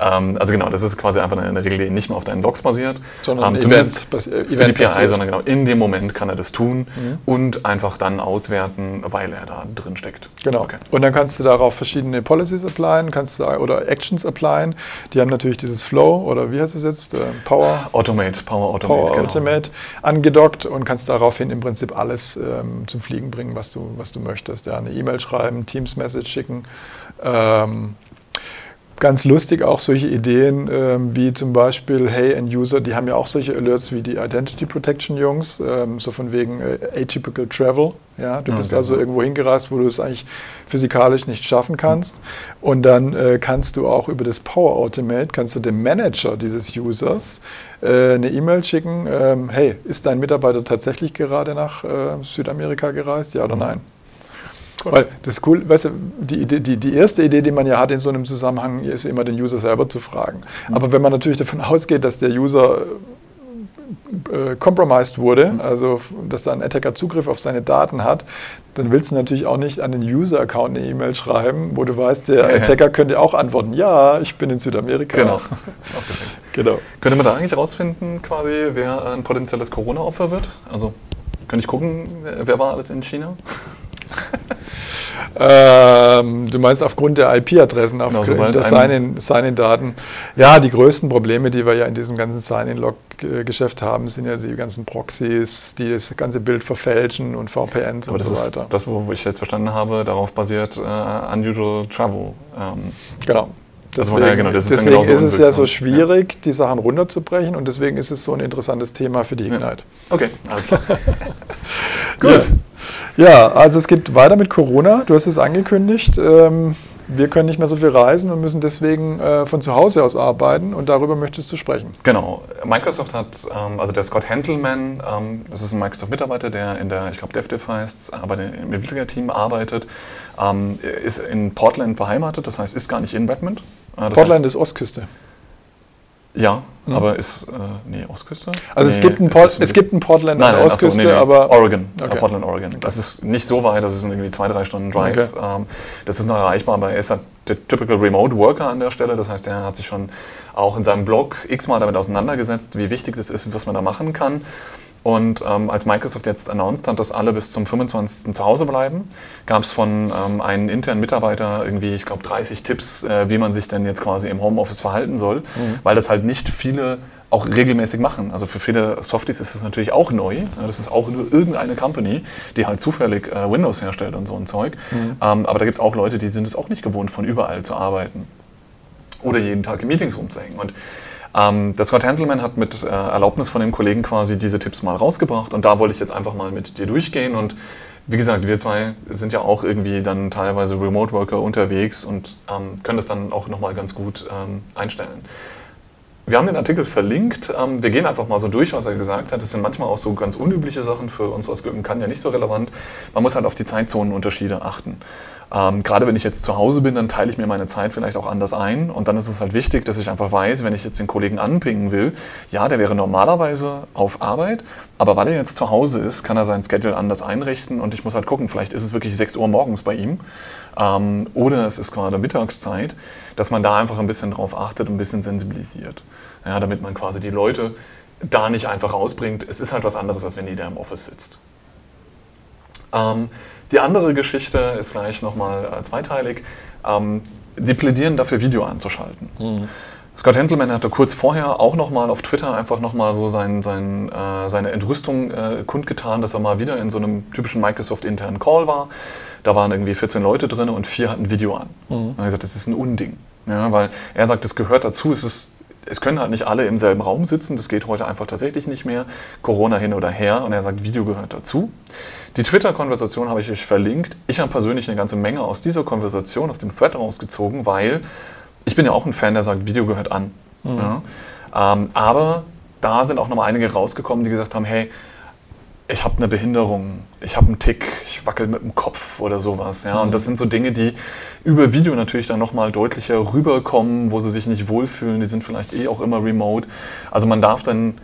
Speaker 1: Ähm, also genau, das ist quasi einfach eine Regel, die nicht mehr auf deinen Logs basiert.
Speaker 2: Sondern ähm, Event,
Speaker 1: Event für die PI, sondern genau in dem Moment kann er das tun mhm. und einfach dann auswerten, weil er da drin steckt.
Speaker 2: Genau. Okay. Und dann kannst du darauf verschiedene Policies applyen kannst du, oder Actions applyen. Die haben natürlich dieses Flow oder wie heißt es jetzt? Äh,
Speaker 1: Power Automate, Power Automate,
Speaker 2: Power genau. Automate angedockt und kannst daraufhin im Prinzip alles ähm, zum Fliegen bringen, was du, was du möchtest. Ja, eine E-Mail schreiben, Teams-Message schicken. Ähm, ganz lustig auch solche Ideen ähm, wie zum Beispiel Hey End User, die haben ja auch solche Alerts wie die Identity Protection Jungs, ähm, so von wegen äh, atypical travel. Ja, du bist okay. also irgendwo hingereist, wo du es eigentlich physikalisch nicht schaffen kannst. Und dann äh, kannst du auch über das Power Automate, kannst du dem Manager dieses Users äh, eine E-Mail schicken, ähm, hey, ist dein Mitarbeiter tatsächlich gerade nach äh, Südamerika gereist, ja oder mhm. nein? Weil das ist cool, weißt du, die, die, die erste Idee, die man ja hat in so einem Zusammenhang, ist immer den User selber zu fragen. Mhm. Aber wenn man natürlich davon ausgeht, dass der User äh, compromised wurde, mhm. also dass da ein Attacker Zugriff auf seine Daten hat, dann willst du natürlich auch nicht an den User-Account eine E-Mail schreiben, wo du weißt, der Attacker könnte auch antworten, ja, ich bin in Südamerika.
Speaker 1: Genau. genau. Könnte man da eigentlich rausfinden, quasi, wer ein potenzielles Corona-Opfer wird? Also könnte ich gucken, wer war alles in China?
Speaker 2: Ähm, du meinst aufgrund der IP-Adressen, aufgrund genau, der Sign-In-Daten. ja, die größten Probleme, die wir ja in diesem ganzen Sign-In-Log-Geschäft haben, sind ja die ganzen Proxys, die das ganze Bild verfälschen und VPNs
Speaker 1: Aber
Speaker 2: und
Speaker 1: so
Speaker 2: weiter.
Speaker 1: das, wo ich jetzt verstanden habe, darauf basiert uh, Unusual Travel.
Speaker 2: Ähm, genau. Deswegen, also, ja, genau, ist deswegen ist es ja so schwierig, ja. die Sachen runterzubrechen und deswegen ist es so ein interessantes Thema für die Ignite. Ja.
Speaker 1: Okay, alles klar.
Speaker 2: Gut. Ja, also es geht weiter mit Corona. Du hast es angekündigt. Ähm, wir können nicht mehr so viel reisen und müssen deswegen äh, von zu Hause aus arbeiten und darüber möchtest du sprechen.
Speaker 1: Genau. Microsoft hat, ähm, also der Scott Hanselman, ähm, das ist ein Microsoft-Mitarbeiter, der in der, ich glaube, DevDev heißt, aber im Entwicklerteam arbeitet, ist in Portland beheimatet, das heißt, ist gar nicht in Redmond,
Speaker 2: Das Portland heißt, ist Ostküste.
Speaker 1: Ja, mhm. aber ist, äh, nee, Ostküste?
Speaker 2: Also
Speaker 1: nee,
Speaker 2: es, gibt ein Port, es gibt ein Portland
Speaker 1: nein, nein, Ostküste, so, nee, nee. aber... Oregon, okay. Portland, Oregon. Das ist nicht so weit, das ist irgendwie zwei, drei Stunden Drive. Okay. Ähm, das ist noch erreichbar, aber er ist halt der typical Remote Worker an der Stelle. Das heißt, er hat sich schon auch in seinem Blog x-mal damit auseinandergesetzt, wie wichtig das ist, was man da machen kann. Und ähm, als Microsoft jetzt announced hat, dass alle bis zum 25. zu Hause bleiben, gab es von ähm, einem internen Mitarbeiter irgendwie, ich glaube, 30 Tipps, äh, wie man sich denn jetzt quasi im Homeoffice verhalten soll, mhm. weil das halt nicht viele auch regelmäßig machen. Also für viele Softies ist es natürlich auch neu. Das ist auch nur irgendeine Company, die halt zufällig äh, Windows herstellt und so ein Zeug. Mhm. Ähm, aber da gibt es auch Leute, die sind es auch nicht gewohnt, von überall zu arbeiten. Oder jeden Tag in Meetings rumzuhängen. Und ähm, der Scott Hanselman hat mit äh, Erlaubnis von dem Kollegen quasi diese Tipps mal rausgebracht und da wollte ich jetzt einfach mal mit dir durchgehen und wie gesagt, wir zwei sind ja auch irgendwie dann teilweise Remote Worker unterwegs und ähm, können das dann auch nochmal ganz gut ähm, einstellen. Wir haben den Artikel verlinkt. Ähm, wir gehen einfach mal so durch, was er gesagt hat. Das sind manchmal auch so ganz unübliche Sachen für uns aus Glücken, kann ja nicht so relevant. Man muss halt auf die Zeitzonenunterschiede achten. Ähm, gerade wenn ich jetzt zu Hause bin, dann teile ich mir meine Zeit vielleicht auch anders ein. Und dann ist es halt wichtig, dass ich einfach weiß, wenn ich jetzt den Kollegen anpingen will, ja, der wäre normalerweise auf Arbeit, aber weil er jetzt zu Hause ist, kann er sein Schedule anders einrichten und ich muss halt gucken, vielleicht ist es wirklich 6 Uhr morgens bei ihm ähm, oder es ist gerade Mittagszeit, dass man da einfach ein bisschen drauf achtet und ein bisschen sensibilisiert. Ja, damit man quasi die Leute da nicht einfach rausbringt. Es ist halt was anderes, als wenn jeder im Office sitzt. Ähm, die andere Geschichte ist gleich nochmal äh, zweiteilig. Ähm, sie plädieren dafür, Video anzuschalten. Mhm. Scott Henselman hatte kurz vorher auch nochmal auf Twitter einfach nochmal so sein, sein, äh, seine Entrüstung äh, kundgetan, dass er mal wieder in so einem typischen Microsoft-internen Call war. Da waren irgendwie 14 Leute drin und vier hatten Video an. Mhm. Und er hat gesagt, das ist ein Unding. Ja, weil er sagt, es gehört dazu, es ist es können halt nicht alle im selben Raum sitzen, das geht heute einfach tatsächlich nicht mehr. Corona hin oder her und er sagt, Video gehört dazu. Die Twitter-Konversation habe ich euch verlinkt. Ich habe persönlich eine ganze Menge aus dieser Konversation, aus dem Thread rausgezogen, weil ich bin ja auch ein Fan, der sagt, Video gehört an. Mhm. Ja. Ähm, aber da sind auch nochmal einige rausgekommen, die gesagt haben, hey, ich habe eine Behinderung, ich habe einen Tick, ich wackel mit dem Kopf oder sowas. Ja? Mhm. Und das sind so Dinge, die über Video natürlich dann nochmal deutlicher rüberkommen, wo sie sich nicht wohlfühlen. Die sind vielleicht eh auch immer remote. Also man darf dann,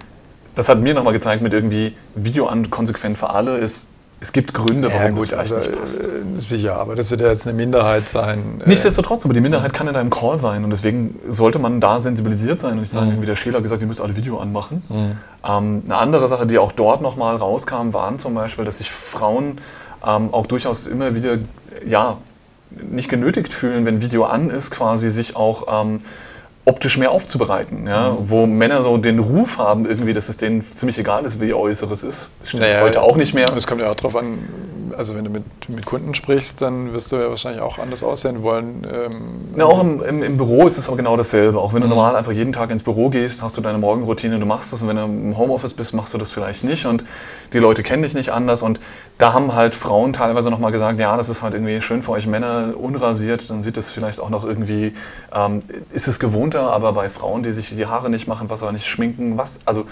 Speaker 1: das hat mir nochmal gezeigt mit irgendwie Video an konsequent für alle ist, es gibt Gründe, warum ja, gut, das vielleicht also, nicht passt.
Speaker 2: Äh, sicher, aber das wird ja jetzt eine Minderheit sein.
Speaker 1: Äh. Nichtsdestotrotz, aber die Minderheit kann in deinem Call sein und deswegen sollte man da sensibilisiert sein und nicht sagen, mhm. wie der Schäler gesagt, ihr müsst alle Video anmachen. Mhm. Ähm, eine andere Sache, die auch dort nochmal rauskam, waren zum Beispiel, dass sich Frauen ähm, auch durchaus immer wieder, ja, nicht genötigt fühlen, wenn Video an ist, quasi sich auch ähm, optisch mehr aufzubereiten. Ja? Mhm. Wo Männer so den Ruf haben, irgendwie, dass es denen ziemlich egal ist, wie ihr Äußeres ist. Das stimmt naja, heute auch nicht mehr.
Speaker 2: Es kommt ja auch darauf an, also wenn du mit, mit Kunden sprichst, dann wirst du ja wahrscheinlich auch anders aussehen wollen.
Speaker 1: Ähm ja, auch im, im, im, Büro ist es auch genau dasselbe. Auch wenn du mhm. normal einfach jeden Tag ins Büro gehst, hast du deine Morgenroutine, du machst das und wenn du im Homeoffice bist, machst du das vielleicht nicht und die Leute kennen dich nicht anders und da haben halt Frauen teilweise nochmal gesagt, ja, das ist halt irgendwie schön für euch Männer, unrasiert, dann sieht es vielleicht auch noch irgendwie, ähm, ist es gewohnter, aber bei Frauen, die sich die Haare nicht machen, was auch nicht schminken, was, also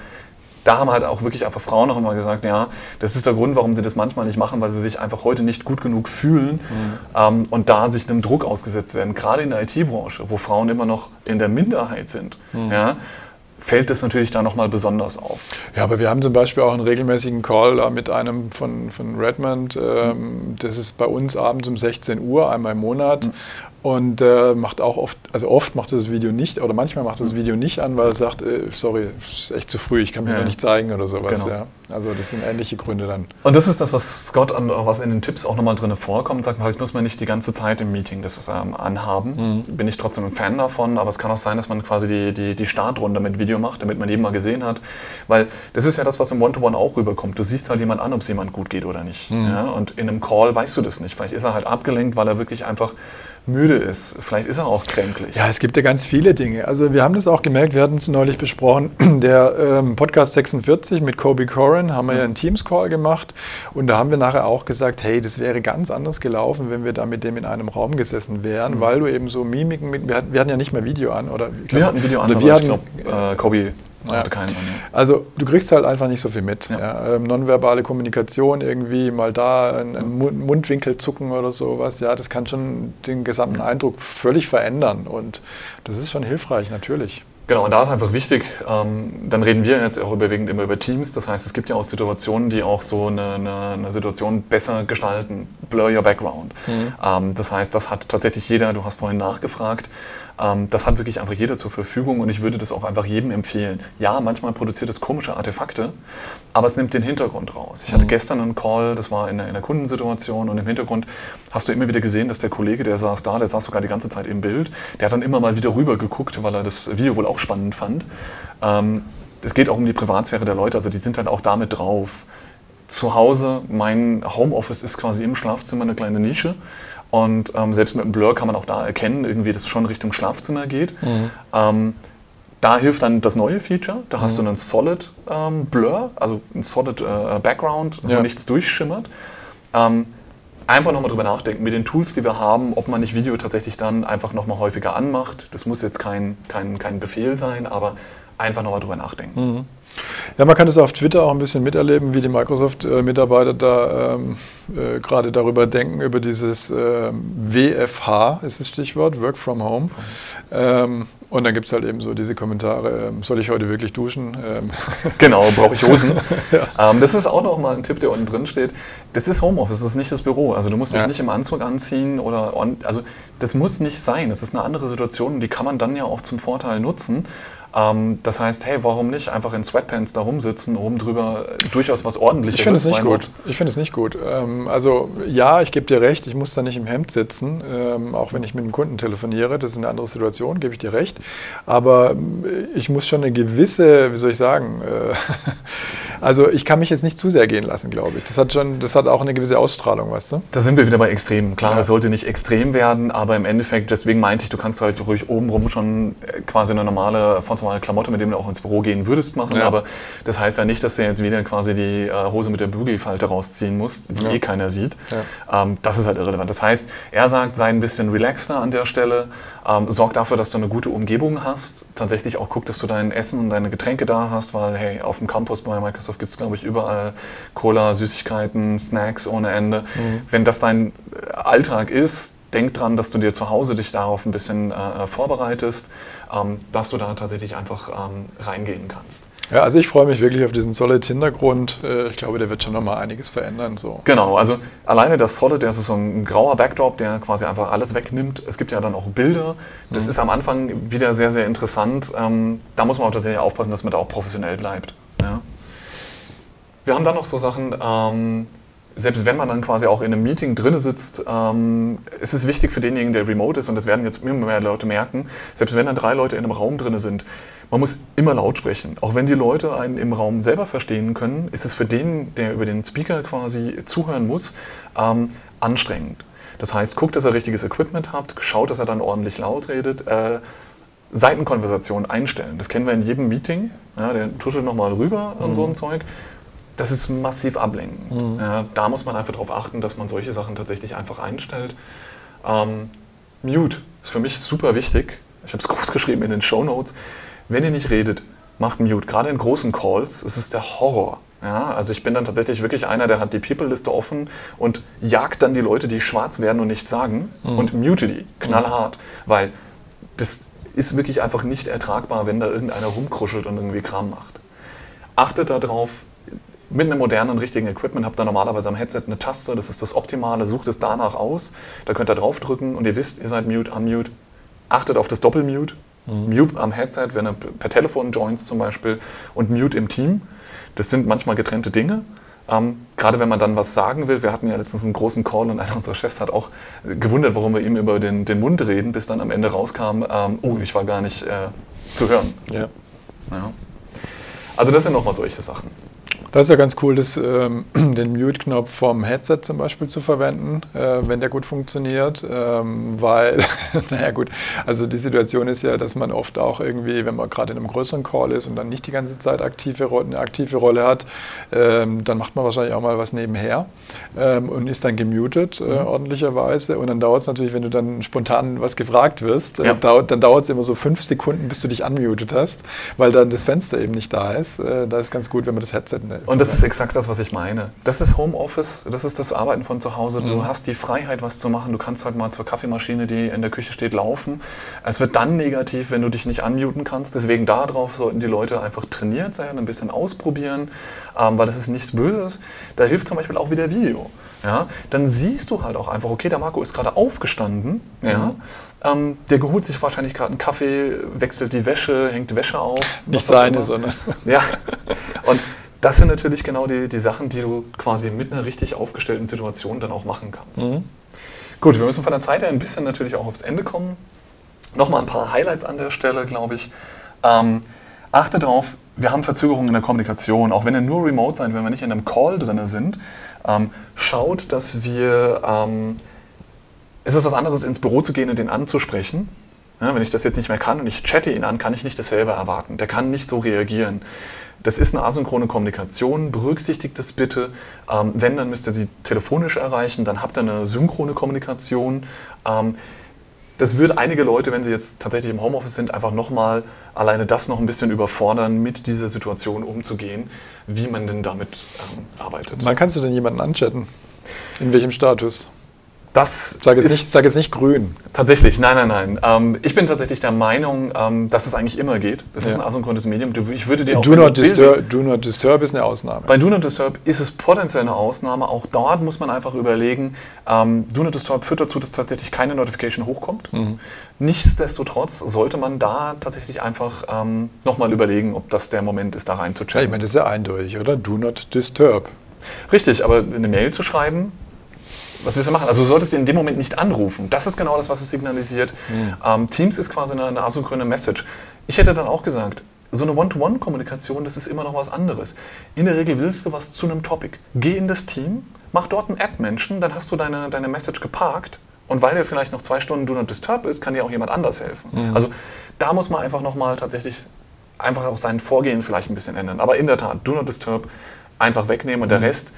Speaker 1: da haben halt auch wirklich einfach Frauen noch immer gesagt, ja, das ist der Grund, warum sie das manchmal nicht machen, weil sie sich einfach heute nicht gut genug fühlen mhm. ähm, und da sich einem Druck ausgesetzt werden. Gerade in der IT-Branche, wo Frauen immer noch in der Minderheit sind. Mhm. Ja, fällt das natürlich da nochmal besonders auf.
Speaker 2: Ja, aber wir haben zum Beispiel auch einen regelmäßigen Call mit einem von, von Redmond. Ähm, das ist bei uns abends um 16 Uhr, einmal im Monat. Mhm. Und äh, macht auch oft, also oft macht er das Video nicht, oder manchmal macht er das Video nicht an, weil er sagt, äh, sorry, ist echt zu früh, ich kann mich ja. nicht zeigen oder sowas. Genau. Ja. Also das sind ähnliche Gründe dann.
Speaker 1: Und das ist das, was Scott, an, was in den Tipps auch nochmal drin vorkommt, sagt, vielleicht muss man nicht die ganze Zeit im Meeting das ähm, anhaben. Mhm. Bin ich trotzdem ein Fan davon, aber es kann auch sein, dass man quasi die, die, die Startrunde mit Video macht, damit man jeden mal gesehen hat. Weil das ist ja das, was im One-to-One -One auch rüberkommt. Du siehst halt jemand an, ob es jemand gut geht oder nicht. Mhm. Ja? Und in einem Call weißt du das nicht. Vielleicht ist er halt abgelenkt, weil er wirklich einfach müde ist. Vielleicht ist er auch kränklich.
Speaker 2: Ja, es gibt ja ganz viele Dinge. Also wir haben das auch gemerkt, wir hatten es neulich besprochen, der ähm, Podcast 46 mit Kobe Corin haben wir ja einen Teams-Call gemacht und da haben wir nachher auch gesagt, hey, das wäre ganz anders gelaufen, wenn wir da mit dem in einem Raum gesessen wären, mhm. weil du eben so Mimiken mit, wir hatten, wir hatten ja nicht mehr Video an, oder?
Speaker 1: Glaub, wir hatten Video an,
Speaker 2: wir
Speaker 1: ich glaube, äh, Kobe
Speaker 2: Ja. Keinen, also du kriegst halt einfach nicht so viel mit. Ja. Ja. Ähm, nonverbale Kommunikation irgendwie, mal da ein, ein Mundwinkel zucken oder sowas, ja, das kann schon den gesamten Eindruck völlig verändern und das ist schon hilfreich, natürlich.
Speaker 1: Genau, und da ist einfach wichtig, ähm, dann reden wir jetzt auch überwiegend immer über Teams. Das heißt, es gibt ja auch Situationen, die auch so eine, eine, eine Situation besser gestalten. Blur your background. Mhm. Ähm, das heißt, das hat tatsächlich jeder, du hast vorhin nachgefragt, das hat wirklich einfach jeder zur Verfügung und ich würde das auch einfach jedem empfehlen. Ja, manchmal produziert es komische Artefakte, aber es nimmt den Hintergrund raus. Ich hatte mhm. gestern einen Call, das war in einer, in einer Kundensituation und im Hintergrund hast du immer wieder gesehen, dass der Kollege, der saß da, der saß sogar die ganze Zeit im Bild, der hat dann immer mal wieder rüber geguckt, weil er das Video wohl auch spannend fand. Ähm, es geht auch um die Privatsphäre der Leute, also die sind dann auch damit drauf. Zu Hause, mein Homeoffice ist quasi im Schlafzimmer eine kleine Nische. Und ähm, selbst mit dem Blur kann man auch da erkennen, irgendwie, dass es schon Richtung Schlafzimmer geht. Mhm. Ähm, da hilft dann das neue Feature. Da mhm. hast du einen Solid ähm, Blur, also ein Solid äh, Background, wo ja. nichts durchschimmert. Ähm, einfach nochmal drüber nachdenken, mit den Tools, die wir haben, ob man nicht Video tatsächlich dann einfach nochmal häufiger anmacht. Das muss jetzt kein, kein, kein Befehl sein, aber einfach nochmal drüber nachdenken. Mhm.
Speaker 2: Ja, man kann es auf Twitter auch ein bisschen miterleben, wie die Microsoft-Mitarbeiter da ähm, äh, gerade darüber denken, über dieses äh, WFH ist das Stichwort, Work from Home. Ähm, und dann gibt es halt eben so diese Kommentare, ähm, soll ich heute wirklich duschen? Ähm.
Speaker 1: Genau, brauche ich Hosen? ja. Ähm, das ist auch noch mal ein Tipp, der unten drin steht. Das ist Homeoffice, das ist nicht das Büro. Also du musst dich ja. nicht im Anzug anziehen oder, on, also das muss nicht sein. Das ist eine andere Situation und die kann man dann ja auch zum Vorteil nutzen. Ähm, das heißt, hey, warum nicht einfach in Sweatpants da rumsitzen, oben drüber durchaus was ordentliches.
Speaker 2: Ich finde es nicht gut. Ich finde es nicht gut. Ähm, also ja, ich gebe dir recht, ich muss da nicht im Hemd sitzen, ähm, auch wenn ich mit dem Kunden telefoniere. Das ist eine andere Situation, gebe ich dir recht. Aber äh, ich muss schon eine gewisse, wie soll ich sagen, äh, also ich kann mich jetzt nicht zu sehr gehen lassen, glaube ich. Das hat schon, das hat auch eine gewisse Ausstrahlung, weißt du?
Speaker 1: Da sind wir wieder bei Extremen. Klar, ja. das sollte nicht extrem werden, aber im Endeffekt, deswegen meinte ich, du kannst halt ruhig obenrum schon quasi eine normale mal Klamotte, mit dem du auch ins Büro gehen würdest, machen. Ja. Aber das heißt ja nicht, dass du jetzt wieder quasi die äh, Hose mit der Bügelfalte rausziehen musst, die ja. eh keiner sieht. Ähm, das ist halt irrelevant. Das heißt, er sagt, sei ein bisschen relaxter an der Stelle, ähm, sorg dafür, dass du eine gute Umgebung hast. Tatsächlich auch guck, dass du dein Essen und deine Getränke da hast, weil hey, auf dem Campus bei Microsoft gibt es, glaube ich, überall Cola, Süßigkeiten, Snacks ohne Ende. Mhm. Wenn das dein Alltag ist, denk dran, dass du dir zu Hause dich darauf ein bisschen äh, vorbereitest, ähm, dass du da tatsächlich einfach ähm, reingehen kannst.
Speaker 2: Ja, also ich freue mich wirklich auf diesen Solid-Hintergrund. Äh, ich glaube, der wird schon nochmal einiges verändern. So.
Speaker 1: Genau, also alleine das Solid, das ist so ein grauer Backdrop, der quasi einfach alles wegnimmt. Es gibt ja dann auch Bilder. Das mhm. ist am Anfang wieder sehr, sehr interessant. Ähm, da muss man auch tatsächlich aufpassen, dass man da auch professionell bleibt. Ja. Wir haben dann noch so Sachen, ähm, selbst wenn man dann quasi auch in einem Meeting drin sitzt, ähm, ist es wichtig für denjenigen, der remote ist, und das werden jetzt immer mehr Leute merken, selbst wenn dann drei Leute in einem Raum drin sind, man muss immer laut sprechen. Auch wenn die Leute einen im Raum selber verstehen können, ist es für den, der über den Speaker quasi zuhören muss, ähm, anstrengend. Das heißt, guckt, dass er richtiges Equipment habt, schaut, dass er dann ordentlich laut redet. Äh, Seitenkonversation einstellen. Das kennen wir in jedem Meeting. Ja, der tuschelt nochmal rüber mhm. und so ein Zeug das ist massiv ablenkend. Mhm. Ja, da muss man einfach darauf achten, dass man solche Sachen tatsächlich einfach einstellt. Ähm, Mute ist für mich super wichtig. Ich habe es groß geschrieben in den Show Notes. Wenn ihr nicht redet, macht Mute. Gerade in großen Calls ist es der Horror. Ja, also ich bin dann tatsächlich wirklich einer, der hat die People-Liste offen und jagt dann die Leute, die schwarz werden und nichts sagen mhm. und mute die knallhart, mhm. weil das ist wirklich einfach nicht ertragbar, wenn da irgendeiner rumkruschelt und irgendwie Kram macht. Achtet darauf, mit einem modernen, richtigen Equipment habt ihr normalerweise am Headset eine Taste, das ist das Optimale, sucht es danach aus. Da könnt ihr draufdrücken und ihr wisst, ihr seid Mute, Unmute. Achtet auf das Doppelmute. Mhm. Mute am Headset, wenn ihr per Telefon joins zum Beispiel und Mute im Team. Das sind manchmal getrennte Dinge. Ähm, gerade wenn man dann was sagen will, wir hatten ja letztens einen großen Call und einer unserer Chefs hat auch gewundert, warum wir ihm über den, den Mund reden, bis dann am Ende rauskam, ähm, oh, ich war gar nicht äh, zu hören. Ja. ja. Also das sind nochmal solche Sachen.
Speaker 2: Das ist ja ganz cool, das, ähm, den Mute-Knopf vom Headset zum Beispiel zu verwenden, äh, wenn der gut funktioniert, ähm, weil, naja gut, also die Situation ist ja, dass man oft auch irgendwie, wenn man gerade in einem größeren Call ist und dann nicht die ganze Zeit aktive, eine aktive Rolle hat, ähm, dann macht man wahrscheinlich auch mal was nebenher ähm, und ist dann gemutet äh, mhm. ordentlicherweise und dann dauert es natürlich, wenn du dann spontan was gefragt wirst, äh, ja. dauert, dann dauert es immer so fünf Sekunden, bis du dich unmutet hast, weil dann das Fenster eben nicht da ist. Äh, da ist ganz gut, wenn man das Headset
Speaker 1: und das ist exakt das, was ich meine. Das ist Homeoffice, das ist das Arbeiten von zu Hause. Du mhm. hast die Freiheit, was zu machen. Du kannst halt mal zur Kaffeemaschine, die in der Küche steht, laufen. Es wird dann negativ, wenn du dich nicht unmuten kannst. Deswegen darauf sollten die Leute einfach trainiert sein, ein bisschen ausprobieren, ähm, weil das ist nichts Böses. Da hilft zum Beispiel auch wieder Video. Ja, dann siehst du halt auch einfach, okay, der Marco ist gerade aufgestanden, mhm. ja, ähm, der holt sich wahrscheinlich gerade einen Kaffee, wechselt die Wäsche, hängt Wäsche auf.
Speaker 2: Nicht seine, sondern.
Speaker 1: Ja, und das sind natürlich genau die, die Sachen, die du quasi mit einer richtig aufgestellten Situation dann auch machen kannst. Mhm. Gut, wir müssen von der Zeit her ein bisschen natürlich auch aufs Ende kommen. Nochmal ein paar Highlights an der Stelle, glaube ich. Ähm, achte darauf, wir haben Verzögerungen in der Kommunikation, auch wenn ihr nur remote seid, wenn wir nicht in einem Call drin sind. Ähm, schaut, dass wir. Ähm, es ist was anderes, ins Büro zu gehen und den anzusprechen. Ja, wenn ich das jetzt nicht mehr kann und ich chatte ihn an, kann ich nicht dasselbe erwarten. Der kann nicht so reagieren. Das ist eine asynchrone Kommunikation, berücksichtigt das bitte. Ähm, wenn, dann müsst ihr sie telefonisch erreichen, dann habt ihr eine synchrone Kommunikation. Ähm, das wird einige Leute, wenn sie jetzt tatsächlich im Homeoffice sind, einfach nochmal alleine das noch ein bisschen überfordern, mit dieser Situation umzugehen, wie man denn damit ähm, arbeitet.
Speaker 2: Wann kannst du denn jemanden anchatten? In welchem Status?
Speaker 1: Das
Speaker 2: sag, jetzt nicht, sag jetzt nicht grün.
Speaker 1: Tatsächlich, nein, nein, nein. Ähm, ich bin tatsächlich der Meinung, ähm, dass es eigentlich immer geht. Es ja. ist ein asynchrones Medium. Ich würde dir auch
Speaker 2: Do not, disturb, do not Disturb ist eine Ausnahme.
Speaker 1: Bei Do Not Disturb ist es potenziell eine Ausnahme. Auch dort muss man einfach überlegen, ähm, Do Not Disturb führt dazu, dass tatsächlich keine Notification hochkommt. Mhm. Nichtsdestotrotz sollte man da tatsächlich einfach ähm, nochmal überlegen, ob das der Moment ist, da reinzuchecken.
Speaker 2: Ja, ich meine, das ist ja eindeutig, oder? Do Not Disturb.
Speaker 1: Richtig, aber eine Mail zu schreiben, was willst du machen? Also du solltest ihn in dem Moment nicht anrufen. Das ist genau das, was es signalisiert. Mhm. Ähm, Teams ist quasi eine, eine asynchrone Message. Ich hätte dann auch gesagt, so eine One-to-One-Kommunikation, das ist immer noch was anderes. In der Regel willst du was zu einem Topic. Geh in das Team, mach dort einen Ad-Menschen, dann hast du deine, deine Message geparkt und weil dir vielleicht noch zwei Stunden Do Not Disturb ist, kann dir auch jemand anders helfen. Mhm. Also da muss man einfach nochmal tatsächlich einfach auch sein Vorgehen vielleicht ein bisschen ändern. Aber in der Tat, Do Not Disturb einfach wegnehmen und der mhm. Rest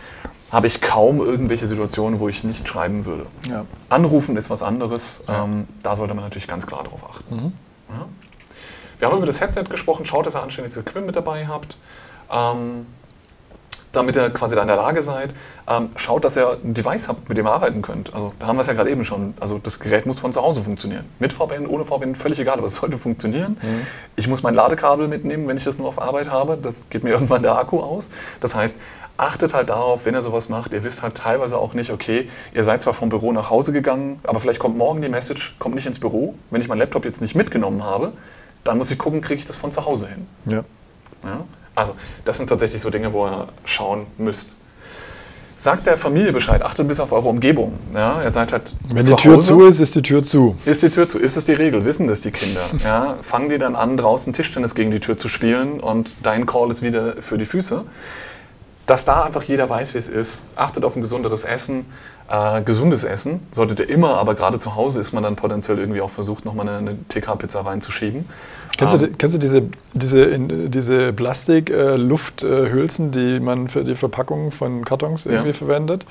Speaker 1: habe ich kaum irgendwelche Situationen, wo ich nicht schreiben würde. Ja. Anrufen ist was anderes. Ja. Ähm, da sollte man natürlich ganz klar darauf achten. Mhm. Ja. Wir haben über das Headset gesprochen. Schaut, dass ihr anständiges Equipment mit dabei habt. Ähm, damit ihr quasi da in der Lage seid, ähm, schaut, dass ihr ein Device habt, mit dem ihr arbeiten könnt. Also da haben wir es ja gerade eben schon. Also das Gerät muss von zu Hause funktionieren. Mit VPN, ohne VPN, völlig egal, aber es sollte funktionieren. Mhm. Ich muss mein Ladekabel mitnehmen, wenn ich das nur auf Arbeit habe. Das geht mir irgendwann der Akku aus. Das heißt, achtet halt darauf, wenn ihr sowas macht, ihr wisst halt teilweise auch nicht, okay, ihr seid zwar vom Büro nach Hause gegangen, aber vielleicht kommt morgen die Message, kommt nicht ins Büro. Wenn ich meinen Laptop jetzt nicht mitgenommen habe, dann muss ich gucken, kriege ich das von zu Hause hin. Ja. ja. Also, das sind tatsächlich so Dinge, wo ihr schauen müsst. Sagt der Familie Bescheid, achtet bis auf eure Umgebung. Ja, ihr seid halt
Speaker 2: Wenn die Tür Hause, zu ist, ist die Tür zu.
Speaker 1: Ist die Tür zu, ist es die Regel, wissen das die Kinder. Ja, fangen die dann an, draußen Tischtennis gegen die Tür zu spielen und dein Call ist wieder für die Füße dass da einfach jeder weiß, wie es ist. Achtet auf ein gesunderes Essen, äh, gesundes Essen. Solltet ihr immer, aber gerade zu Hause ist man dann potenziell irgendwie auch versucht, nochmal eine, eine TK-Pizza reinzuschieben.
Speaker 2: Kennst, ähm, du, kennst du diese, diese, in, diese Plastik-Lufthülsen, die man für die Verpackung von Kartons irgendwie ja. verwendet?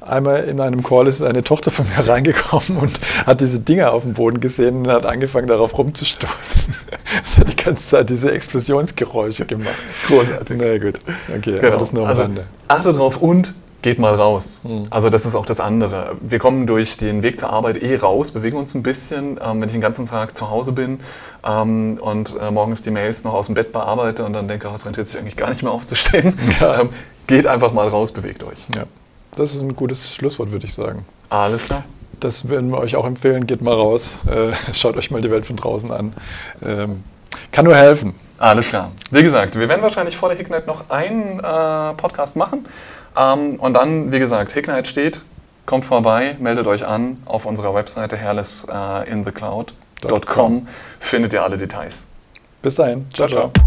Speaker 2: Einmal in einem Call ist eine Tochter von mir reingekommen und hat diese Dinger auf dem Boden gesehen und hat angefangen, darauf rumzustoßen. Das hat die ganze Zeit diese Explosionsgeräusche gemacht.
Speaker 1: Großartig.
Speaker 2: Na gut, okay,
Speaker 1: genau. das nur am also, Rande. Achte drauf und geht mal raus. Mhm. Also das ist auch das andere. Wir kommen durch den Weg zur Arbeit eh raus, bewegen uns ein bisschen. Ähm, wenn ich den ganzen Tag zu Hause bin ähm, und äh, morgens die Mails noch aus dem Bett bearbeite und dann denke, es rentiert sich eigentlich gar nicht mehr aufzustehen, ja. ähm, geht einfach mal raus, bewegt euch.
Speaker 2: Ja. Das ist ein gutes Schlusswort, würde ich sagen.
Speaker 1: Alles klar.
Speaker 2: Das würden wir euch auch empfehlen. Geht mal raus, äh, schaut euch mal die Welt von draußen an. Ähm, kann nur helfen.
Speaker 1: Alles klar. Wie gesagt, wir werden wahrscheinlich vor der Hicknight noch einen äh, Podcast machen. Ähm, und dann, wie gesagt, Hicknight steht, kommt vorbei, meldet euch an auf unserer Webseite hairlessinthecloud.com. Findet ihr alle Details.
Speaker 2: Bis dahin. ciao. ciao. ciao.